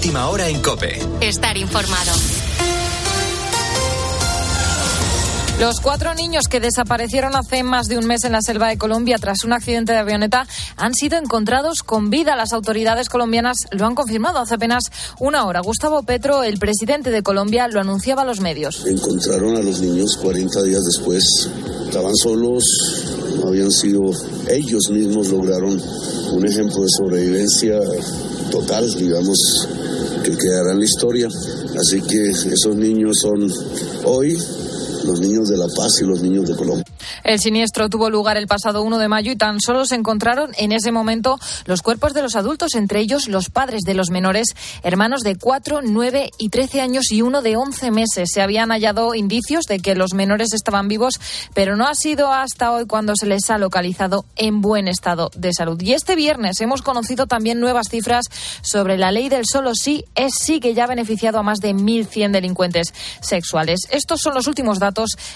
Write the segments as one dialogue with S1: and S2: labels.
S1: última hora en Cope.
S2: Estar informado.
S3: Los cuatro niños que desaparecieron hace más de un mes en la selva de Colombia tras un accidente de avioneta han sido encontrados con vida. Las autoridades colombianas lo han confirmado hace apenas una hora. Gustavo Petro, el presidente de Colombia, lo anunciaba a los medios.
S4: Encontraron a los niños 40 días después. Estaban solos, habían sido ellos mismos lograron un ejemplo de sobrevivencia total, digamos, que quedará en la historia. Así que esos niños son hoy los niños de La Paz y los niños de Colombia.
S3: El siniestro tuvo lugar el pasado 1 de mayo y tan solo se encontraron en ese momento los cuerpos de los adultos, entre ellos los padres de los menores, hermanos de 4, 9 y 13 años y uno de 11 meses. Se habían hallado indicios de que los menores estaban vivos, pero no ha sido hasta hoy cuando se les ha localizado en buen estado de salud. Y este viernes hemos conocido también nuevas cifras sobre la ley del solo sí es sí que ya ha beneficiado a más de 1.100 delincuentes sexuales. Estos son los últimos datos,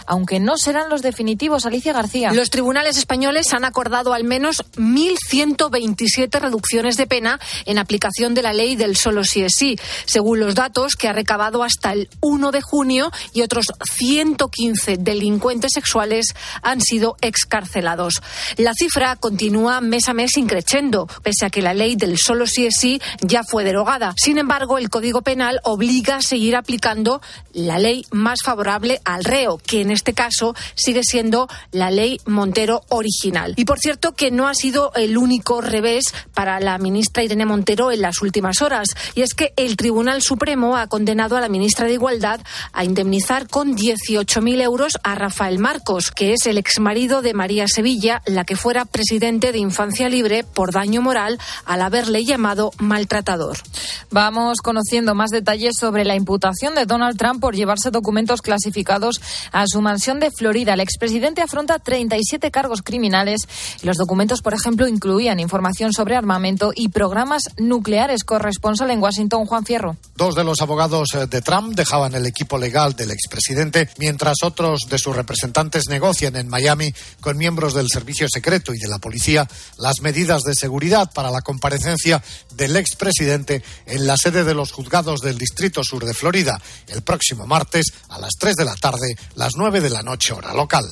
S3: aunque no serán los definitivos. Alicia García.
S5: Los tribunales españoles han acordado al menos 1.127 reducciones de pena en aplicación de la ley del solo sí es sí, según los datos que ha recabado hasta el 1 de junio y otros 115 delincuentes sexuales han sido excarcelados. La cifra continúa mes a mes increciendo, pese a que la ley del solo sí es sí ya fue derogada. Sin embargo, el Código Penal obliga a seguir aplicando la ley más favorable al reo, que en este caso sigue siendo la ley Montero original. Y por cierto que no ha sido el único revés para la ministra Irene Montero en las últimas horas. Y es que el Tribunal Supremo ha condenado a la ministra de Igualdad a indemnizar con 18.000 euros a Rafael Marcos, que es el exmarido de María Sevilla, la que fuera presidente de Infancia Libre por daño moral al haberle llamado maltratador.
S3: Vamos conociendo más detalles sobre la imputación de Donald Trump por llevarse documentos clasificados a su mansión de Florida. El expresidente afronta 37 cargos criminales. Los documentos, por ejemplo, incluían información sobre armamento y programas nucleares. Corresponsal en Washington, Juan Fierro.
S6: Dos de los abogados eh, de Trump dejaban el equipo legal del expresidente, mientras otros de sus representantes negocian en Miami con miembros del servicio secreto y de la policía las medidas de seguridad para la comparecencia del expresidente en la sede de los juzgados del Distrito Sur de Florida el próximo martes a las 3 de la tarde, las 9 de la noche hora local.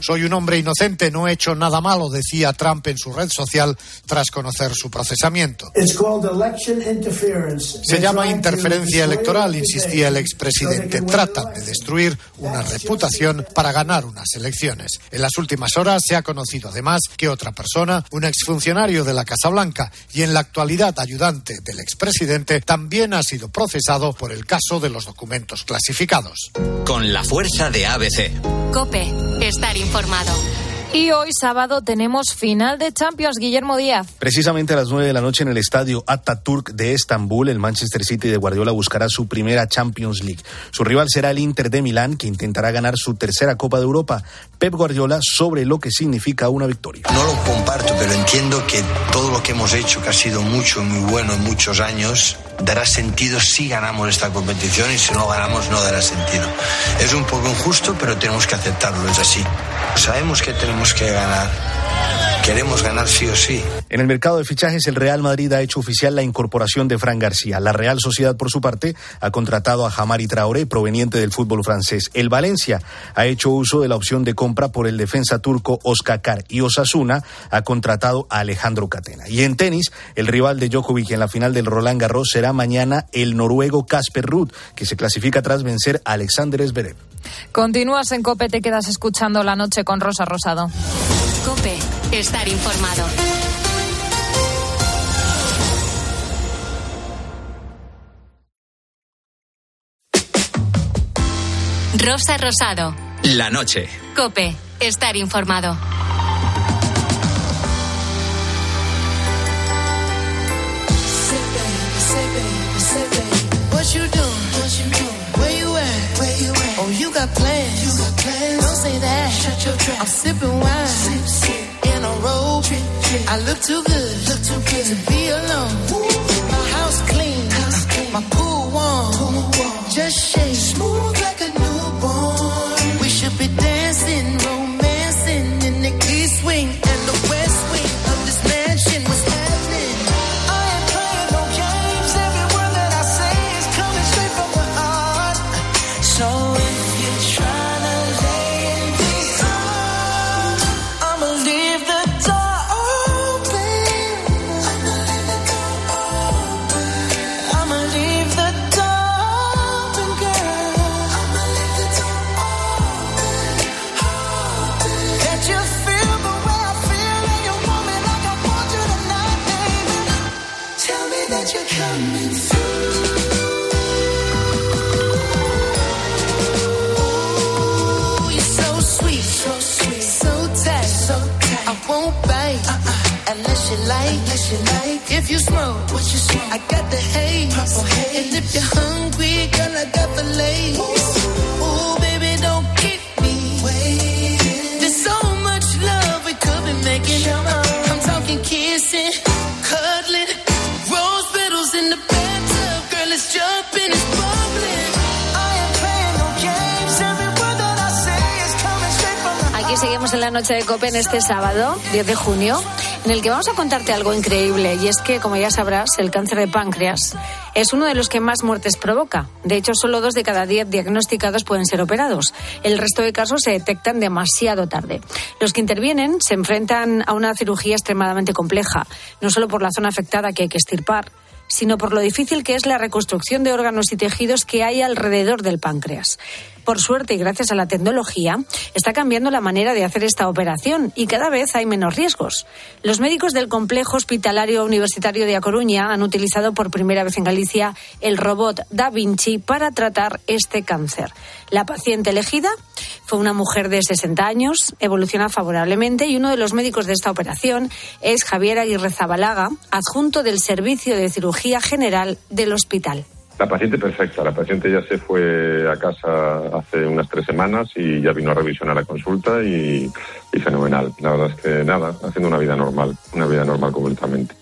S6: Soy un hombre inocente, no he hecho nada malo, decía Trump en su red social tras conocer su procesamiento. Se llama interferencia electoral, insistía el expresidente. Tratan de destruir una reputación para ganar unas elecciones. En las últimas horas se ha conocido además que otra persona, un exfuncionario de la Casa Blanca y en la actualidad ayudante del expresidente, también ha sido procesado por el caso de los documentos clasificados.
S1: Con la fuerza de ABC.
S2: Cope, estar informado.
S3: Y hoy sábado tenemos final de Champions, Guillermo Díaz.
S7: Precisamente a las 9 de la noche en el estadio Ataturk de Estambul, el Manchester City de Guardiola buscará su primera Champions League. Su rival será el Inter de Milán, que intentará ganar su tercera Copa de Europa. Pep Guardiola sobre lo que significa una victoria.
S8: No lo comparto, pero entiendo que todo lo que hemos hecho, que ha sido mucho, muy bueno en muchos años, dará sentido si ganamos esta competición y si no ganamos no dará sentido. Es un poco injusto, pero tenemos que aceptarlo, es así. Sabemos que tenemos que ganar. Queremos ganar sí o sí.
S7: En el mercado de fichajes, el Real Madrid ha hecho oficial la incorporación de Fran García. La Real Sociedad, por su parte, ha contratado a Jamari Traoré, proveniente del fútbol francés. El Valencia ha hecho uso de la opción de compra por el defensa turco Oskakar y Osasuna ha contratado a Alejandro Catena. Y en tenis, el rival de Djokovic en la final del Roland Garros será mañana el noruego Casper Ruud, que se clasifica tras vencer a Alexander Zverev.
S3: Continúas en COPE, te quedas escuchando la noche con Rosa Rosado.
S2: Cope, estar informado. Rosa Rosado.
S1: La noche.
S2: Cope, estar informado.
S9: What you doing? Where you at? You got plans. Don't say that. I'm sipping wine in a robe. I look too good to be alone. My house clean, my pool warm. Just shake smooth like a newborn.
S5: En la noche de COPE en este sábado, 10 de junio, en el que vamos a contarte algo increíble. Y es que, como ya sabrás, el cáncer de páncreas es uno de los que más muertes provoca. De hecho, solo dos de cada diez diagnosticados pueden ser operados. El resto de casos se detectan demasiado tarde. Los que intervienen se enfrentan a una cirugía extremadamente compleja, no solo por la zona afectada que hay que estirpar, sino por lo difícil que es la reconstrucción de órganos y tejidos que hay alrededor del páncreas. Por suerte y gracias a la tecnología, está cambiando la manera de hacer esta operación y cada vez hay menos riesgos. Los médicos del Complejo Hospitalario Universitario de A Coruña han utilizado por primera vez en Galicia el robot Da Vinci para tratar este cáncer. La paciente elegida fue una mujer de 60 años, evoluciona favorablemente y uno de los médicos de esta operación es Javier Aguirre Zabalaga, adjunto del Servicio de Cirugía General del hospital.
S10: La paciente perfecta, la paciente ya se fue a casa hace unas tres semanas y ya vino a revisionar la consulta y, y fenomenal. La verdad es que nada, haciendo una vida normal, una vida normal completamente.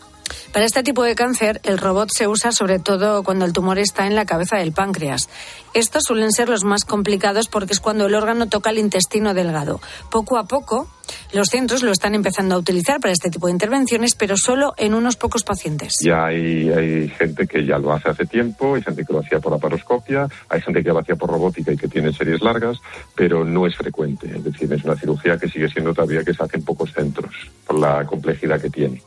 S5: Para este tipo de cáncer, el robot se usa sobre todo cuando el tumor está en la cabeza del páncreas. Estos suelen ser los más complicados porque es cuando el órgano toca el intestino delgado. Poco a poco, los centros lo están empezando a utilizar para este tipo de intervenciones, pero solo en unos pocos pacientes.
S10: Ya hay, gente que ya lo hace hace tiempo, hay gente que lo hacía por laparoscopia, hay gente que lo hacía por robótica y que tiene series largas, pero no es frecuente. Es decir, es una cirugía que sigue siendo todavía que se hace en pocos centros por la complejidad que tiene.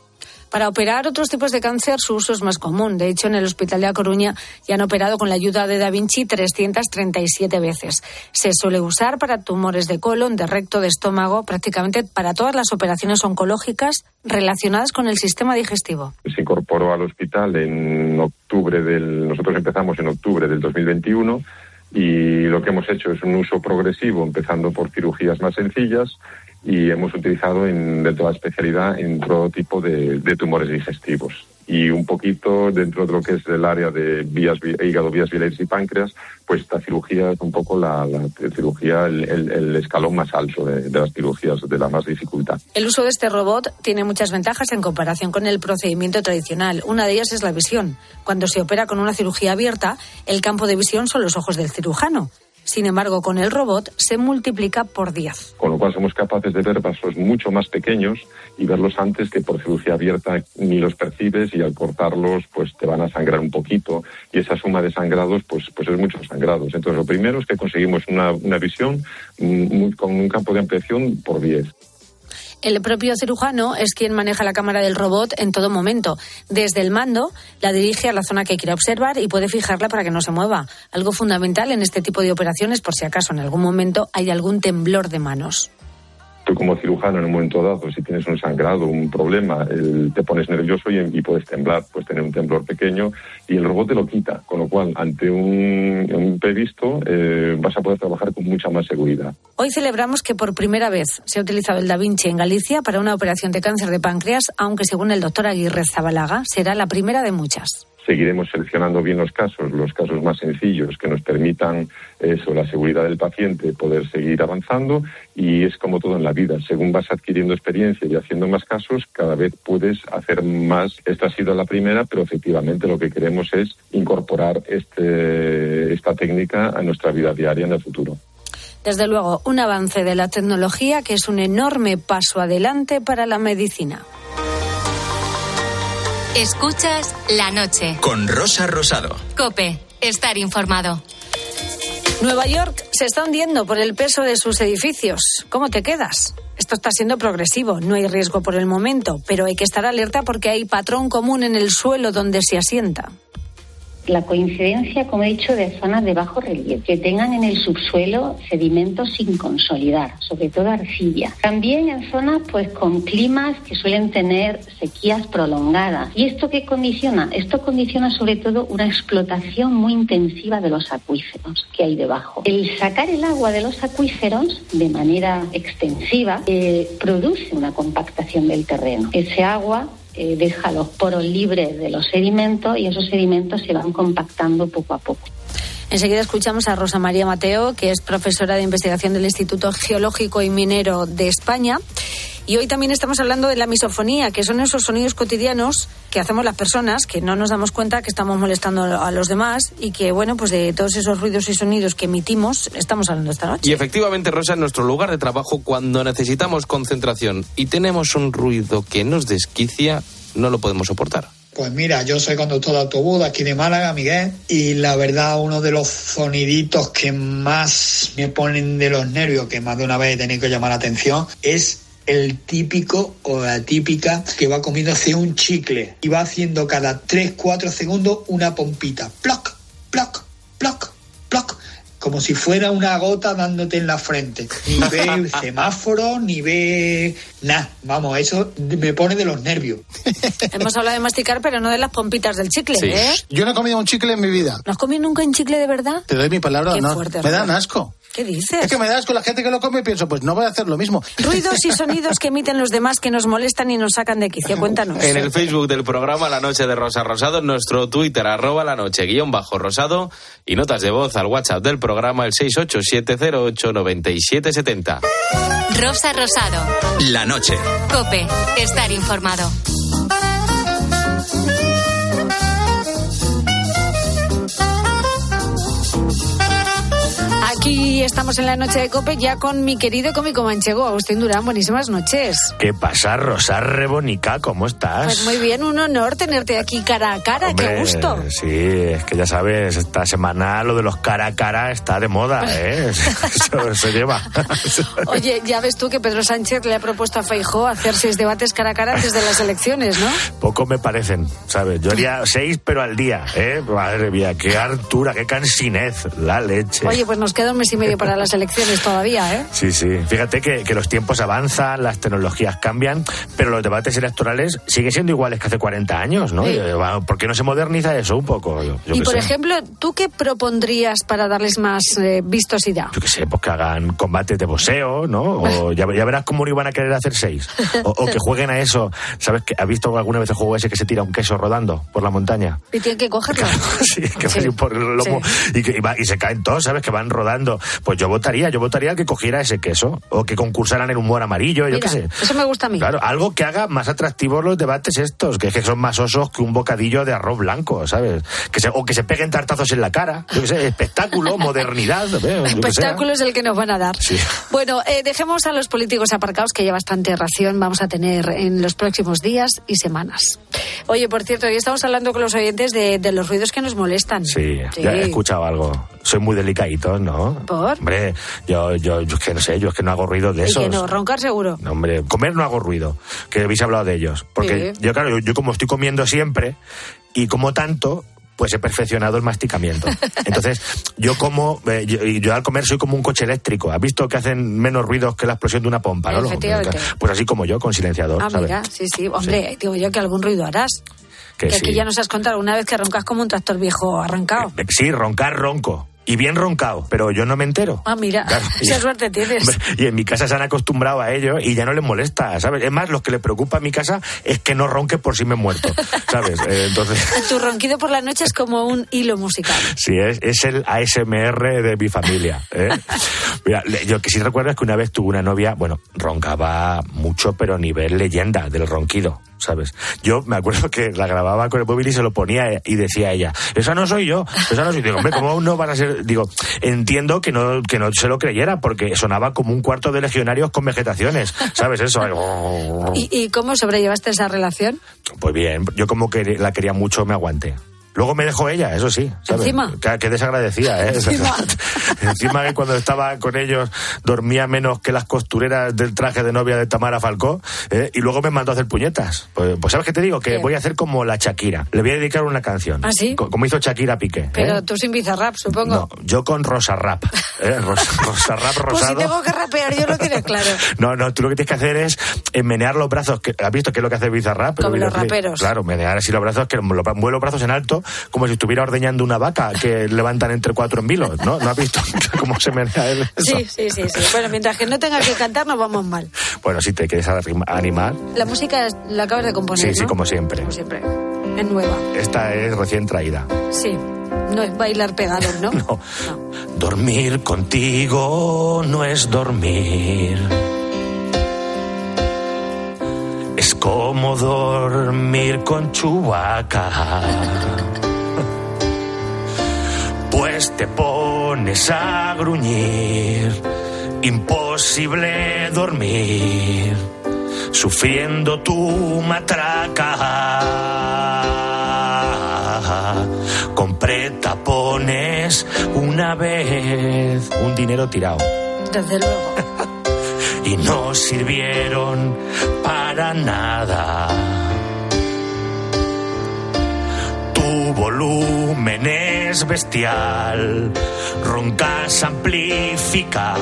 S5: Para operar otros tipos de cáncer, su uso es más común. De hecho, en el Hospital de A Coruña ya han operado con la ayuda de Da Vinci 337 veces. Se suele usar para tumores de colon, de recto, de estómago, prácticamente para todas las operaciones oncológicas relacionadas con el sistema digestivo.
S10: Se incorporó al hospital en octubre del. Nosotros empezamos en octubre del 2021 y lo que hemos hecho es un uso progresivo, empezando por cirugías más sencillas y hemos utilizado en, dentro de la especialidad en todo tipo de, tumores digestivos. Y un poquito dentro de lo que es el área de vías, hígado, vías biliares y páncreas, pues esta cirugía es un poco la, cirugía, el, escalón más alto de, de, las cirugías, de la más dificultad.
S5: El uso de este robot tiene muchas ventajas en comparación con el procedimiento tradicional. Una de ellas es la visión. Cuando se opera con una cirugía abierta, el campo de visión son los ojos del cirujano. Sin embargo, con el robot se multiplica por 10.
S10: Con lo cual somos capaces de ver vasos mucho más pequeños y verlos antes que por cirugía abierta ni los percibes y al cortarlos pues te van a sangrar un poquito y esa suma de sangrados pues, pues es muchos sangrados. Entonces lo primero es que conseguimos una, visión muy, con un campo de ampliación por 10.
S5: El propio cirujano es quien maneja la cámara del robot en todo momento. Desde el mando la dirige a la zona que quiere observar y puede fijarla para que no se mueva. Algo fundamental en este tipo de operaciones por si acaso en algún momento hay algún temblor de manos
S10: tú como cirujano en un momento dado, si tienes un sangrado, un problema, el, te pones nervioso y, puedes temblar, puedes tener un temblor pequeño y el robot te lo quita, con lo cual ante un, un previsto eh, vas a poder trabajar con mucha más seguridad.
S5: Hoy celebramos que por primera vez se ha utilizado el Da Vinci en Galicia para una operación de cáncer de páncreas, aunque según el doctor Aguirre Zabalaga será la primera de muchas
S10: seguiremos seleccionando bien los casos, los casos más sencillos que nos permitan eso, la seguridad del paciente, poder seguir avanzando y es como todo en la vida, según vas adquiriendo experiencia y haciendo más casos, cada vez puedes hacer más. Esta ha sido la primera, pero efectivamente lo que queremos es incorporar este, esta técnica a nuestra vida diaria en el futuro.
S5: Desde luego, un avance de la tecnología que es un enorme paso adelante para la medicina.
S2: Escuchas la noche.
S1: Con Rosa Rosado.
S2: Cope, estar informado.
S5: Nueva York se está hundiendo por el peso de sus edificios. ¿Cómo te quedas? Esto está siendo progresivo, no hay riesgo por el momento, pero hay que estar alerta porque hay patrón común en el suelo donde se asienta
S11: la coincidencia, como he dicho, de zonas de bajo relieve, que tengan en el subsuelo sedimentos sin consolidar, sobre todo arcilla. También en zonas pues con climas que suelen tener sequías prolongadas. ¿Y esto qué condiciona? Esto condiciona sobre todo una explotación muy intensiva de los acuíferos que hay debajo. El sacar el agua de los acuíferos de manera extensiva eh, produce una compactación del terreno. Ese agua eh, deja los poros libres de los sedimentos y esos sedimentos se van compactando poco a poco.
S5: Enseguida escuchamos a Rosa María Mateo, que es profesora de investigación del Instituto Geológico y Minero de España. Y hoy también estamos hablando de la misofonía, que son esos sonidos cotidianos que hacemos las personas, que no nos damos cuenta que estamos molestando a los demás y que, bueno, pues de todos esos ruidos y sonidos que emitimos, estamos hablando esta noche.
S12: Y efectivamente, Rosa, en nuestro lugar de trabajo, cuando necesitamos concentración y tenemos un ruido que nos desquicia, no lo podemos soportar.
S13: Pues mira, yo soy conductor de autobús aquí de Málaga, Miguel, y la verdad uno de los soniditos que más me ponen de los nervios, que más de una vez he tenido que llamar la atención, es el típico o la típica que va comiéndose un chicle y va haciendo cada 3-4 segundos una pompita. Ploc, ploc, ploc como si fuera una gota dándote en la frente. Ni ve semáforo, ni ve nada. Vamos, eso me pone de los nervios.
S5: Hemos hablado de masticar, pero no de las pompitas del chicle, ¿eh?
S14: Yo no he comido un chicle en mi vida.
S5: ¿No has comido nunca un chicle de verdad?
S14: Te doy mi palabra,
S5: Qué
S14: no.
S5: fuerte,
S14: me dan asco.
S5: ¿Qué dices?
S14: Es que me das con la gente que lo come y pienso, pues no voy a hacer lo mismo.
S5: Ruidos y sonidos que emiten los demás que nos molestan y nos sacan de quicio. Cuéntanos.
S12: En el Facebook del programa La Noche de Rosa Rosado, en nuestro Twitter, arroba la noche guion bajo rosado, y notas de voz al WhatsApp del programa, el 687089770.
S2: Rosa Rosado.
S1: La noche.
S2: Cope. Estar informado.
S5: Aquí estamos en la noche de Cope ya con mi querido cómico manchego, Agustín Durán. Buenísimas noches.
S15: ¿Qué pasa, Rosa Rebonica? ¿Cómo estás?
S5: Pues muy bien, un honor tenerte aquí cara a cara. Qué gusto.
S15: Sí, es que ya sabes, esta semana lo de los cara a cara está de moda, ¿eh? Eso se lleva.
S5: Oye, ya ves tú que Pedro Sánchez le ha propuesto a Feijó hacer seis debates cara a cara antes de las elecciones, ¿no?
S15: Poco me parecen, ¿sabes? Yo haría seis, pero al día, ¿eh? Madre mía, qué hartura, qué cansinez, la leche.
S5: Oye, pues nos queda un mes y medio para las elecciones todavía, ¿eh?
S15: Sí, sí. Fíjate que, que los tiempos avanzan, las tecnologías cambian, pero los debates electorales siguen siendo iguales que hace 40 años, ¿no?
S5: Sí.
S15: Eh, ¿Por qué no se moderniza eso un poco? Yo, yo
S5: y por
S15: sé.
S5: ejemplo, ¿tú qué propondrías para darles más eh, vistosidad?
S15: yo qué sé, pues que hagan combates de boxeo, ¿no? O ya, ya verás cómo no iban a querer hacer seis. O, o que jueguen a eso. ¿Sabes? que ¿Has visto alguna vez el juego ese que se tira un queso rodando por la montaña?
S5: Y tienen que cogerlo.
S15: Sí, que
S5: Sí.
S15: por el lomo y, que, y va- y se caen todos, ¿sabes? Que van rodando. Pues yo votaría, yo votaría que cogiera ese queso. O que concursaran en humor amarillo, yo qué sé.
S5: Eso me gusta a mí.
S15: Claro, algo que haga más atractivos los debates estos, que, es que son más osos que un bocadillo de arroz blanco, ¿sabes? Que se, o que se peguen tartazos en la cara. Yo qué sé, espectáculo, modernidad.
S5: Espectáculo es el que nos van a dar.
S15: Sí.
S5: Bueno, eh, dejemos a los políticos aparcados, que ya bastante ración vamos a tener en los próximos días y semanas. Oye, por cierto, hoy estamos hablando con los oyentes de, de los ruidos que nos molestan.
S15: Sí, ya he escuchado algo. Soy muy delicadito, ¿no?
S5: ¿Por?
S15: Hombre, yo, yo, yo es que no sé, yo es que no hago ruido de
S5: que no, roncar seguro.
S15: No, hombre, comer no hago ruido, que habéis hablado de ellos. Porque
S5: Sí.
S15: yo, claro, yo, yo como estoy comiendo siempre y como tanto, pues he perfeccionado el masticamiento. Entonces, yo como, eh, yo, al comer soy como un coche eléctrico. ¿Has visto que hacen menos ruidos que la explosión de una pompa, no? Pues así como yo, con silenciador,
S5: Ah,
S15: ¿sabes?
S5: mira, sí, sí. Hombre, digo yo que algún ruido harás.
S15: Que
S5: Que aquí ya nos has contado una vez que roncas como un tractor viejo arrancado.
S15: Eh, Sí, roncar ronco. Y bien roncado, pero yo no me entero.
S5: Ah, mira,
S15: Claro,
S5: esa suerte tienes.
S15: Y en mi casa se han acostumbrado a ello y ya no les molesta, ¿sabes? Es más, lo que le preocupa a mi casa es que no ronque por si me he muerto, ¿sabes? Eh, entonces,
S5: Tu ronquido por la noche es como un hilo musical.
S15: sí, es, es el ASMR de mi familia. ¿eh? Mira, yo que sí recuerdo es que una vez tuve una novia, bueno, roncaba mucho, pero a nivel leyenda del ronquido. ¿Sabes? Yo me acuerdo que la grababa con el móvil y se lo ponía y decía ella, esa no soy yo, esa no soy yo. Hombre, ¿cómo no van a ser? Digo, entiendo que no, que no se lo creyera porque sonaba como un cuarto de legionarios con vegetaciones, ¿sabes? Eso.
S5: ¿Y, y cómo sobrellevaste esa relación?
S15: Pues bien, yo como que la quería mucho, me aguanté. Luego me dejó ella, eso sí, ¿sabes?
S5: Encima.
S15: Que, que desagradecida, ¿eh?
S5: Encima.
S15: Encima que cuando estaba con ellos dormía menos que las costureras del traje de novia de Tamara Falcó, ¿eh? y luego me mandó a hacer puñetas. Pues, pues ¿sabes qué te digo? Que
S5: ¿Qué?
S15: voy a hacer como la Shakira. Le voy a dedicar una canción.
S5: ¿Ah, sí?
S15: Co- Como hizo Shakira Piqué. ¿eh?
S5: Pero tú sin bizarrap, supongo.
S15: No, yo con Rosa Rap. ¿eh? Rosa, Rosa Rap
S5: pues si
S15: rosado.
S5: tengo que rapear, yo lo claro.
S15: No, no, tú lo que tienes que hacer es menear los brazos. Que, ¿Has visto qué es lo que hace Bizarrap?
S5: Como los raperos.
S15: Claro, menear así los brazos, que lo- mueve los brazos en alto como si estuviera ordeñando una vaca que levantan entre cuatro en vilo, ¿no? ¿No has visto cómo se menea él? eso?
S5: Sí, sí, sí, sí. Bueno, mientras que no tengas que cantar, nos vamos mal.
S15: Bueno, si te quieres animar,
S5: La música la acabas de componer,
S15: sí, sí,
S5: ¿no?
S15: como siempre.
S5: Como siempre. Es nueva.
S15: Esta es recién traída.
S5: Sí. No es bailar pegados, ¿no?
S15: No. Dormir contigo no es dormir. Es como dormir con Chubaca. Pues te pones a gruñir. Imposible dormir. Sufriendo tu matraca. Compré tapones una vez. Un dinero tirado.
S5: Desde luego.
S15: y no sirvieron para nada. Tu volumen es bestial, roncas amplifica,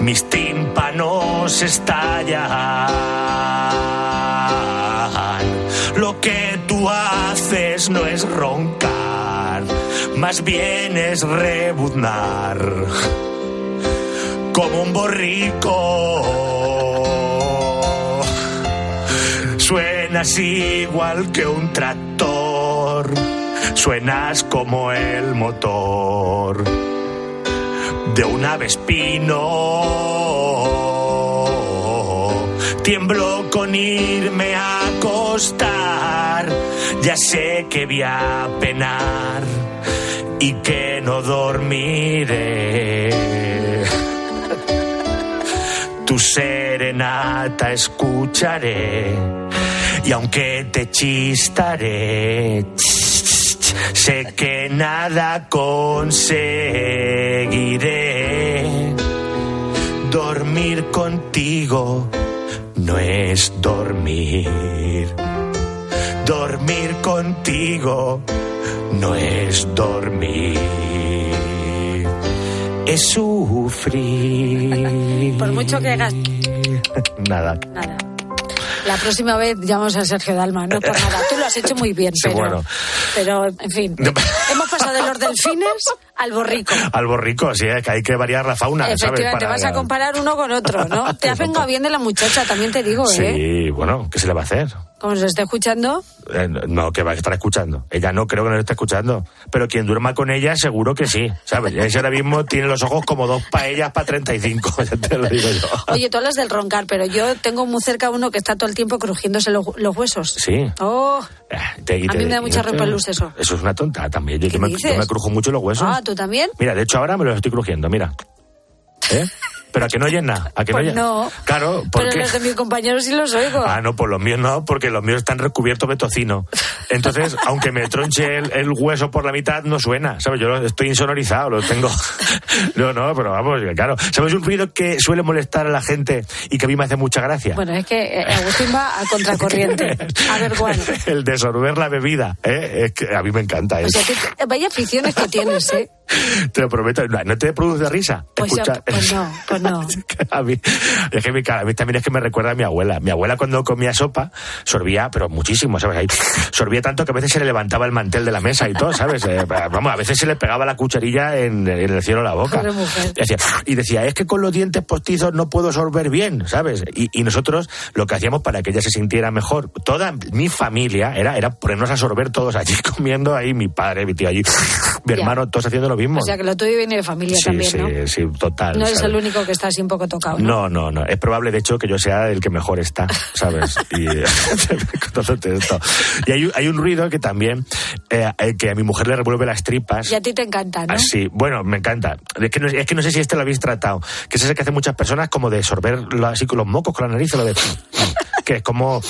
S15: mis tímpanos estallan. Lo que tú haces no es roncar, más bien es rebuznar como un borrico. Suenas igual que un tractor, suenas como el motor de un avespino. Tiemblo con irme a acostar, ya sé que voy a penar y que no dormiré. Tu serenata escucharé y aunque te chistaré, sé que nada conseguiré. Dormir contigo no es dormir. Dormir contigo no es dormir. Es sufrir.
S5: Por mucho que hagas
S15: Nada.
S5: nada. La próxima vez llamamos a Sergio Dalma, no por nada. Tú lo has hecho muy bien,
S15: Sí,
S5: pero,
S15: bueno.
S5: pero en fin. Hemos pasado de los delfines al borrico.
S15: Al borrico, sí, es que hay que variar la fauna, ¿sabes?
S5: Efectivamente,
S15: Para-
S5: vas a comparar uno con otro, ¿no? Te has vengado bien de la muchacha, también te digo, ¿eh?
S15: Sí, bueno, ¿qué se le va a hacer?
S5: Como se esté escuchando,
S15: Eh, no, que va a estar escuchando. Ella no creo que nos esté escuchando. Pero quien duerma con ella, seguro que sí. ¿Sabes? Ella ahora mismo tiene los ojos como dos paellas para 35, ya te lo digo yo.
S5: Oye, tú hablas del roncar, pero yo tengo muy cerca uno que está todo el tiempo crujiéndose los, los huesos.
S15: Sí.
S5: Oh,
S15: Te- y
S5: A
S15: te-
S5: mí me da mucha
S15: te-
S5: repelús eso.
S15: Eso es una tonta también. Yo,
S5: ¿Qué
S15: yo me, yo me crujo mucho los huesos.
S5: ah, ¿tú también?
S15: Mira, de hecho ahora me los estoy crujiendo, mira. ¿Eh? Pero a que no llena, a que
S5: Pues
S15: no llena.
S5: no.
S15: Claro,
S5: Pero
S15: porque...
S5: los de mis compañeros sí los oigo.
S15: Ah, no, pues los míos no, porque los míos están recubiertos de tocino. Entonces, aunque me tronche el, el hueso por la mitad, no suena, ¿sabes? Yo estoy insonorizado, lo tengo. No, no, pero vamos, claro. ¿Sabes un ruido que suele molestar a la gente y que a mí me hace mucha gracia?
S5: Bueno, es que eh, Agustín va a contracorriente. A ver, Juan.
S15: El de sorber la bebida, ¿eh? Es que a mí me encanta
S5: O
S15: eso.
S5: sea, que- vaya aficiones que tienes, ¿eh?
S15: Te lo prometo. No, ¿no te produce risa?
S5: Pues, ya, pues no, pues no.
S15: a mí, es que mi a mí también es que me recuerda a mi abuela. Mi abuela cuando comía sopa sorbía, pero muchísimo, ¿sabes? Ahí, sorbía tanto que a veces se le levantaba el mantel de la mesa y todo, ¿sabes? Eh, vamos, a veces se le pegaba la cucharilla en, en el cielo de la boca. Y decía, y decía, es que con los dientes postizos no puedo sorber bien, ¿sabes? Y, y nosotros lo que hacíamos para que ella se sintiera mejor, toda mi familia era, era ponernos a sorber todos allí comiendo ahí, mi padre, mi tío allí, mi
S5: Ya.
S15: hermano, todos haciendo lo mismo.
S5: O sea, que lo tuyo viene de familia
S15: sí,
S5: también,
S15: sí,
S5: ¿no?
S15: sí, total.
S5: No eres
S15: ¿sabes?
S5: el único que está así un poco tocado, ¿no?
S15: No, no, no. Es probable, de hecho, que yo sea el que mejor está, ¿sabes? Y, hay, un- hay un ruido que también, eh, eh, que a mi mujer le revuelve las tripas.
S5: Y a ti te encanta, ¿no?
S15: Ah, sí, bueno, me encanta. Es que, no, es que no sé si este lo habéis tratado. Que es ese que hacen muchas personas como de sorber así con los mocos, con la nariz, lo de... Que es como,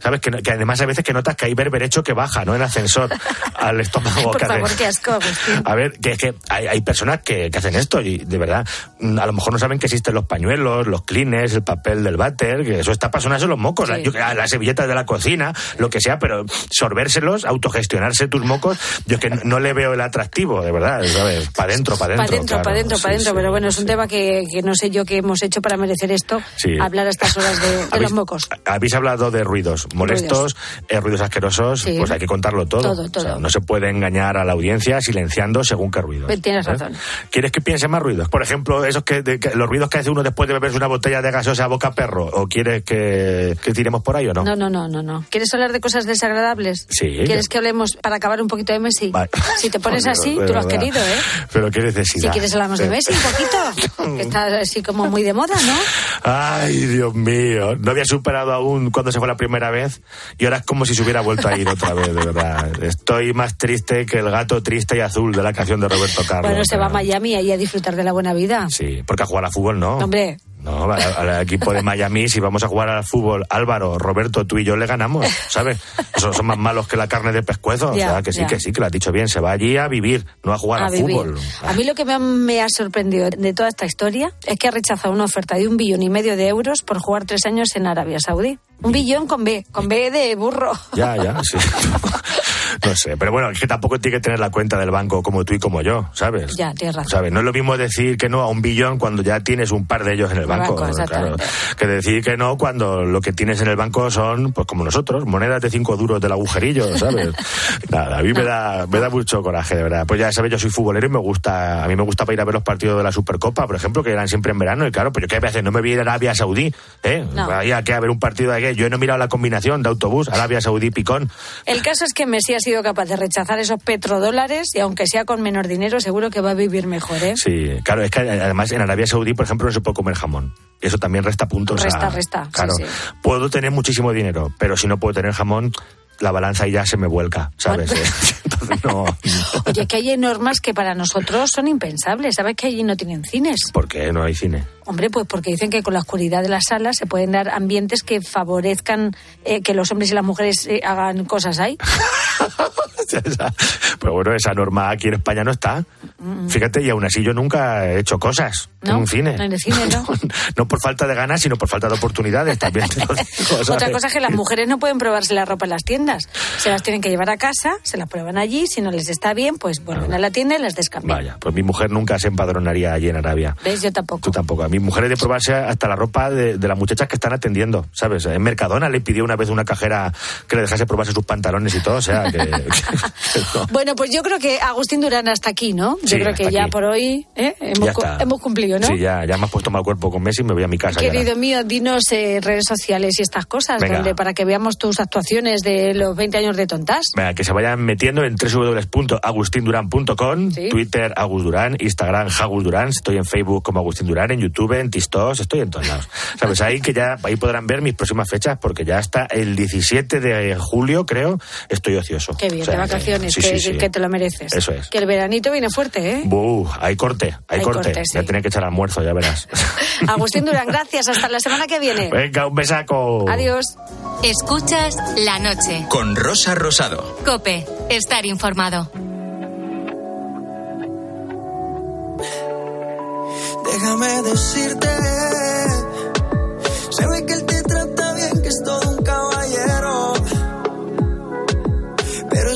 S15: ¿sabes? Que, además hay veces que notas que hay berberecho que baja, ¿no? En ascensor al estómago.
S5: Por
S15: que hace-
S5: favor, qué asco, Agustín.
S15: a ver, que es que hay, hay personas que, que hacen esto y de verdad, a lo mejor no saben que existen los pañuelos, los clines, el papel del váter, que eso está para sonarse los mocos,
S5: Sí.
S15: la- yo- las servilletas de la cocina, lo que sea, pero sorbérselos, autogestionarse tus mocos, yo es que no, le veo el atractivo, de verdad, ¿sabes? Para adentro, para
S5: Para
S15: adentro.
S5: adentro,
S15: claro.
S5: para adentro,
S15: Sí,
S5: para adentro.
S15: sí,
S5: Pero bueno, es un tema que, que no sé yo qué hemos hecho para merecer esto, hablar a estas horas de, de
S15: ¿Habéis-
S5: los mocos.
S15: habéis hablado de ruidos molestos, eh, ruidos asquerosos,
S5: Sí.
S15: pues hay que contarlo todo.
S5: Todo, todo.
S15: O sea, no se puede engañar a la audiencia silenciando según qué ruidos.
S5: Pues tienes
S15: ¿eh?
S5: razón.
S15: ¿Quieres que piense más ruidos? Por ejemplo, esos que, de- que- los ruidos que hace uno después de beberse una botella de gaseosa a boca perro. ¿O quieres que, que tiremos por ahí o no?
S5: No, no, no, no, no. ¿Quieres hablar de cosas desagradables?
S15: Sí.
S5: ¿Quieres que hablemos para acabar un poquito de Messi?
S15: Vale.
S5: Si te pones así, tú lo has querido, ¿eh?
S15: Pero qué
S5: Si
S15: necesidad.
S5: quieres hablamos de
S15: Sí.
S5: Messi un poquito, que está así como muy de moda, ¿no?
S15: Ay, Dios mío. No había superado aún cuando se fue la primera vez y ahora es como si se hubiera vuelto a ir otra vez, de verdad. Estoy más triste que el gato triste y azul de la canción de Roberto Carlos.
S5: Bueno, se va a Miami ahí a disfrutar de la buena vida.
S15: Sí, porque a jugar a fútbol no.
S5: Hombre,
S15: No, al, equipo de Miami, si vamos a jugar al fútbol, Álvaro, Roberto, tú y yo le ganamos, ¿sabes? Son, son más malos que la carne de pescuezo.
S5: Ya,
S15: o sea, que sí, que sí, que lo has dicho bien. Se va allí a vivir, no a jugar
S5: a
S15: al
S5: vivir.
S15: fútbol.
S5: A mí lo que me ha, me ha sorprendido de toda esta historia es que ha rechazado una oferta de un billón y medio de euros por jugar tres años en Arabia Saudí. Un billón con B, con B de burro.
S15: Ya, ya, sí. No sé, pero bueno, es que tampoco tiene que tener la cuenta del banco como tú y como yo, ¿sabes?
S5: Ya, tienes razón.
S15: ¿Sabes? No es lo mismo decir que no a un billón cuando ya tienes un par de ellos en el banco.
S5: banco,
S15: claro. Que decir que no cuando lo que tienes en el banco son, pues como nosotros, monedas de cinco duros del agujerillo, ¿sabes? Nada, a mí me da, me da mucho coraje, de verdad. Pues ya sabes, yo soy futbolero y me gusta, a mí me gusta para ir a ver los partidos de la Supercopa, por ejemplo, que eran siempre en verano, y claro, pero yo qué veces no me voy a ir a Arabia Saudí, ¿eh?
S5: No.
S15: Que a ver un partido de qué. Yo no he mirado la combinación de autobús, Arabia Saudí, Picón.
S5: El caso es que ha sido capaz de rechazar esos petrodólares y aunque sea con menor dinero, seguro que va a vivir mejor, ¿eh?
S15: Sí, claro, es que además en Arabia Saudí, por ejemplo, no se puede comer jamón. Eso también resta puntos. a-
S5: Resta, resta, sí,
S15: Claro,
S5: sí.
S15: puedo tener muchísimo dinero, pero si no puedo tener jamón, la balanza ya se me vuelca, ¿sabes? Entonces no.
S5: Oye, que hay normas que para nosotros son impensables. ¿Sabes que allí no tienen cines?
S15: ¿Por qué no hay cine?
S5: Hombre, pues porque dicen que con la oscuridad de las salas se pueden dar ambientes que favorezcan eh, que los hombres y las mujeres eh, hagan cosas ahí.
S15: Pero bueno, esa norma aquí en España no está. Fíjate, y aún así yo nunca he hecho cosas en
S5: ¿No?
S15: un cine.
S5: En el cine, ¿no?
S15: No por falta de ganas, sino por falta de oportunidades también.
S5: Otra cosa es que las mujeres no pueden probarse la ropa en las tiendas. Se las tienen que llevar a casa, se las prueban allí, si no les está bien, pues vuelven a la tienda y las descambian.
S15: Vaya, pues mi mujer nunca se empadronaría allí en Arabia.
S5: ¿Ves? Yo tampoco.
S15: Tú tampoco. A mi mujer es de probarse hasta la ropa de, de las muchachas que están atendiendo, ¿sabes? En Mercadona le pidió una vez una cajera que le dejase probarse sus pantalones y todo, o sea, que...
S5: Bueno, pues yo creo que Agustín Durán hasta aquí, ¿no? Yo
S15: Sí,
S5: creo que ya
S15: aquí.
S5: por hoy ¿eh? hemos, cu- hemos cumplido, ¿no?
S15: Sí, ya, ya me has puesto mal cuerpo con Messi y me voy a mi casa.
S5: Querido mío, dinos eh, redes sociales y estas cosas,
S15: Venga.
S5: donde para que veamos tus actuaciones de los 20 años de tontas.
S15: Venga, que se vayan metiendo en www.agustindurán.com,
S5: Sí.
S15: Twitter Agus Durán, Instagram Agus Durán, estoy en Facebook como Agustín Durán, en YouTube, en Tistos, estoy en todos lados. Sabes, ahí que ya ahí podrán ver mis próximas fechas porque ya hasta el 17 de julio, creo, estoy ocioso.
S5: Qué bien,
S15: O sea,
S5: vacaciones,
S15: sí,
S5: que,
S15: sí, sí.
S5: que te lo mereces.
S15: Eso es.
S5: Que el veranito viene fuerte, ¿eh?
S15: Buh, hay corte, hay,
S5: Hay
S15: corte.
S5: corte, sí.
S15: Ya tenía que echar almuerzo, ya verás.
S5: Agustín Durán, gracias. Hasta la semana que viene.
S15: Venga, un besaco.
S5: Adiós.
S2: Escuchas la noche.
S1: Con Rosa Rosado.
S2: Cope, estar informado.
S16: Déjame decirte, se ve que él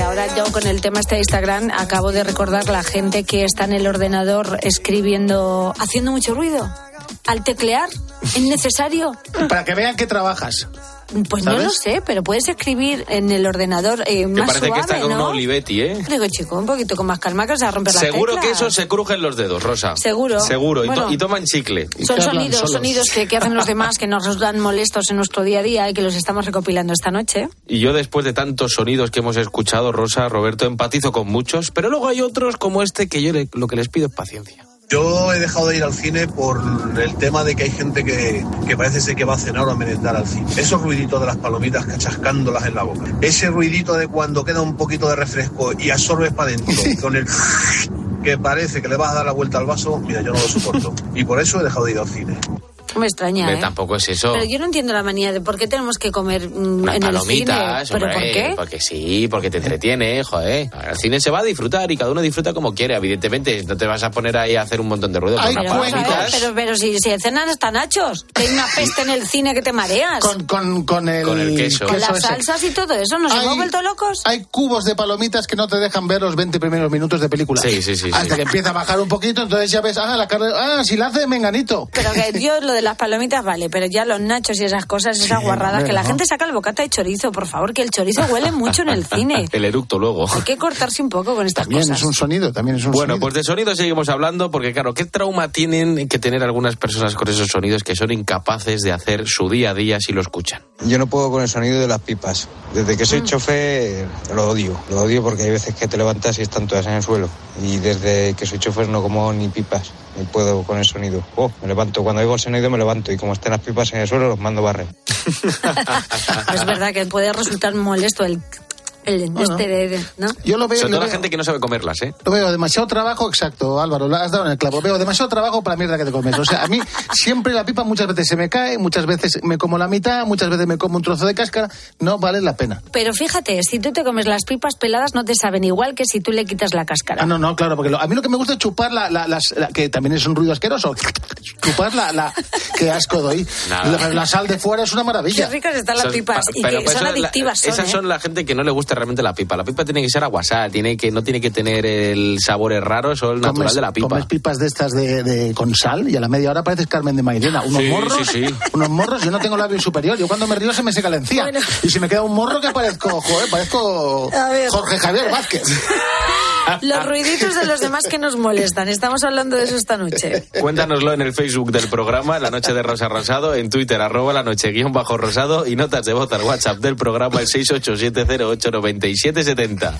S5: ahora yo con el tema este de Instagram acabo de recordar la gente que está en el ordenador escribiendo, haciendo mucho ruido. Al teclear, ¿es necesario?
S14: Para que vean que trabajas.
S5: Pues no lo sé, pero puedes escribir en el ordenador eh, más
S12: parece
S5: suave,
S12: que está con
S5: ¿no?
S12: una Olivetti, ¿eh?
S5: Digo, chico, un poquito con más calma que os va a romper la
S12: Seguro que eso se crujen los dedos, Rosa.
S5: Seguro.
S12: Seguro. Y, to- y toman chicle.
S5: Son sonidos, sonidos que, que hacen los demás que nos resultan molestos en nuestro día a día y que los estamos recopilando esta noche.
S12: Y yo después de tantos sonidos que hemos escuchado, Rosa, Roberto, empatizo con muchos, pero luego hay otros como este que yo le- lo que les pido es paciencia.
S17: Yo he dejado de ir al cine por el tema de que hay gente que, que parece ser que va a cenar o a merendar al cine. Esos ruiditos de las palomitas cachascándolas en la boca. Ese ruidito de cuando queda un poquito de refresco y absorbes para adentro con el que parece que le vas a dar la vuelta al vaso, mira, yo no lo soporto. Y por eso he dejado de ir al cine.
S5: No me extraña, ¿eh?
S12: Tampoco es eso.
S5: Pero yo no entiendo la manía de por qué tenemos que comer mm,
S12: Unas
S5: en el cine.
S12: palomitas,
S5: ¿Pero
S12: hombre,
S5: por qué?
S12: Porque sí, porque te entretiene, joder. Al cine se va a disfrutar y cada uno disfruta como quiere, evidentemente. No te vas a poner ahí a hacer un montón de ruido. con
S5: Pero,
S12: unas palomitas.
S5: pero, pero si, si cenan hasta nachos, que hay una peste en el cine que te mareas.
S14: Con, con, con el,
S12: Con el queso.
S5: Con las salsas y todo eso, ¿nos
S14: Hay-
S5: hemos vuelto locos?
S14: Hay cubos de palomitas que no te dejan ver los 20 primeros minutos de película.
S12: Sí, sí, sí,
S14: Hasta
S12: sí.
S14: que empieza a bajar un poquito, entonces ya ves, ah, la carne, ah, si la hace menganito.
S5: Pero que yo lo de las palomitas vale, pero ya los nachos y esas cosas, esas guarradas,
S14: hombre,
S5: que la
S14: ¿no?
S5: gente saca el bocata de chorizo, por favor, que el chorizo huele mucho en el cine.
S12: El eructo luego.
S5: Hay que cortarse un poco con estas
S14: También
S5: cosas.
S14: es un sonido, también es un
S12: Bueno,
S14: sonido.
S12: pues de sonido seguimos hablando porque, claro, ¿qué trauma tienen que tener algunas personas con esos sonidos que son incapaces de hacer su día a día si lo escuchan?
S18: Yo no puedo con el sonido de las pipas. Desde que soy
S5: Mm.
S18: chofer lo odio. Lo odio porque hay veces que te levantas y están todas en el suelo. Y desde que soy chofer no como ni pipas. Ni puedo con el sonido. Oh, me levanto. Cuando oigo el sonido me levanto. Y como estén las pipas en el suelo, los mando barrer.
S5: Es verdad que puede resultar molesto el, el este de, de- ¿no?
S14: Yo lo veo,
S12: Sobre todo la
S14: veo-
S12: gente que no sabe comerlas, ¿eh?
S14: Lo veo demasiado trabajo, exacto, Álvaro, lo has dado en el clavo. Veo demasiado trabajo para la mierda que te comes. O sea, a mí siempre la pipa muchas veces se me cae, muchas veces me como la mitad, muchas veces me como un trozo de cáscara. No vale la pena.
S5: Pero fíjate, si tú te comes las pipas peladas no te saben igual que si tú le quitas la cáscara.
S14: Ah, no, no, claro, porque lo- a mí lo que me gusta es chupar la, la- las, la- que también es un ruido asqueroso. Chupar la, la qué asco doy. La, la sal de fuera es una maravilla.
S5: Qué ricas están las
S12: Son-
S5: pipas
S12: pa-
S5: y que son adictivas. son,
S12: esas
S5: ¿eh?
S12: son la gente que no le gusta realmente la pipa. La pipa tiene que ser aguasada, tiene que, no tiene que tener el sabores raros o el natural
S14: comes,
S12: de la pipa.
S14: Comes pipas de estas de, de, con sal y a la media hora pareces Carmen de Mairena. Unos
S12: sí,
S14: morros,
S12: sí, sí.
S14: unos morros, yo no tengo labio superior. Yo cuando me río se me seca la encía.
S5: Bueno.
S14: Y si me queda un morro que parezco, joder,
S5: eh, parezco
S14: Jorge Javier Vázquez.
S5: Los ruiditos de los demás que nos molestan. Estamos hablando de eso esta noche.
S12: Cuéntanoslo en el Facebook del programa, La Noche de Rosa Rosado, en Twitter, arroba la noche guion bajo rosado y notas de voz al WhatsApp del programa el
S16: 68708 9770.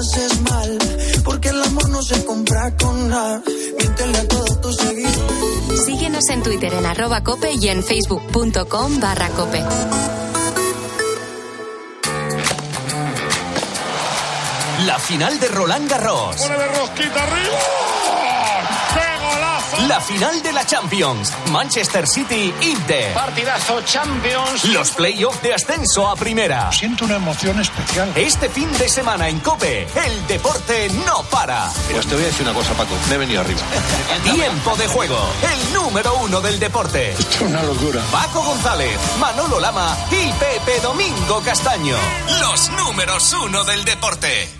S16: Haces mal. Porque el amor no se compra con nada. Miéntele a todos tus seguidores.
S2: Síguenos en Twitter en arroba cope y en facebook.com barra cope.
S19: La final de Roland Garros.
S20: rosquita arriba!
S19: La final de la Champions. Manchester City Inter.
S14: Partidazo Champions.
S19: Los playoffs de ascenso a primera.
S20: Siento una emoción especial.
S19: Este fin de semana en Cope, el deporte no para.
S17: Mira, te voy a decir una cosa, Paco. Me he venido arriba.
S19: Tiempo de juego, el número uno del deporte.
S20: Esto es una locura.
S19: Paco González, Manolo Lama y Pepe Domingo Castaño. Los números uno del deporte.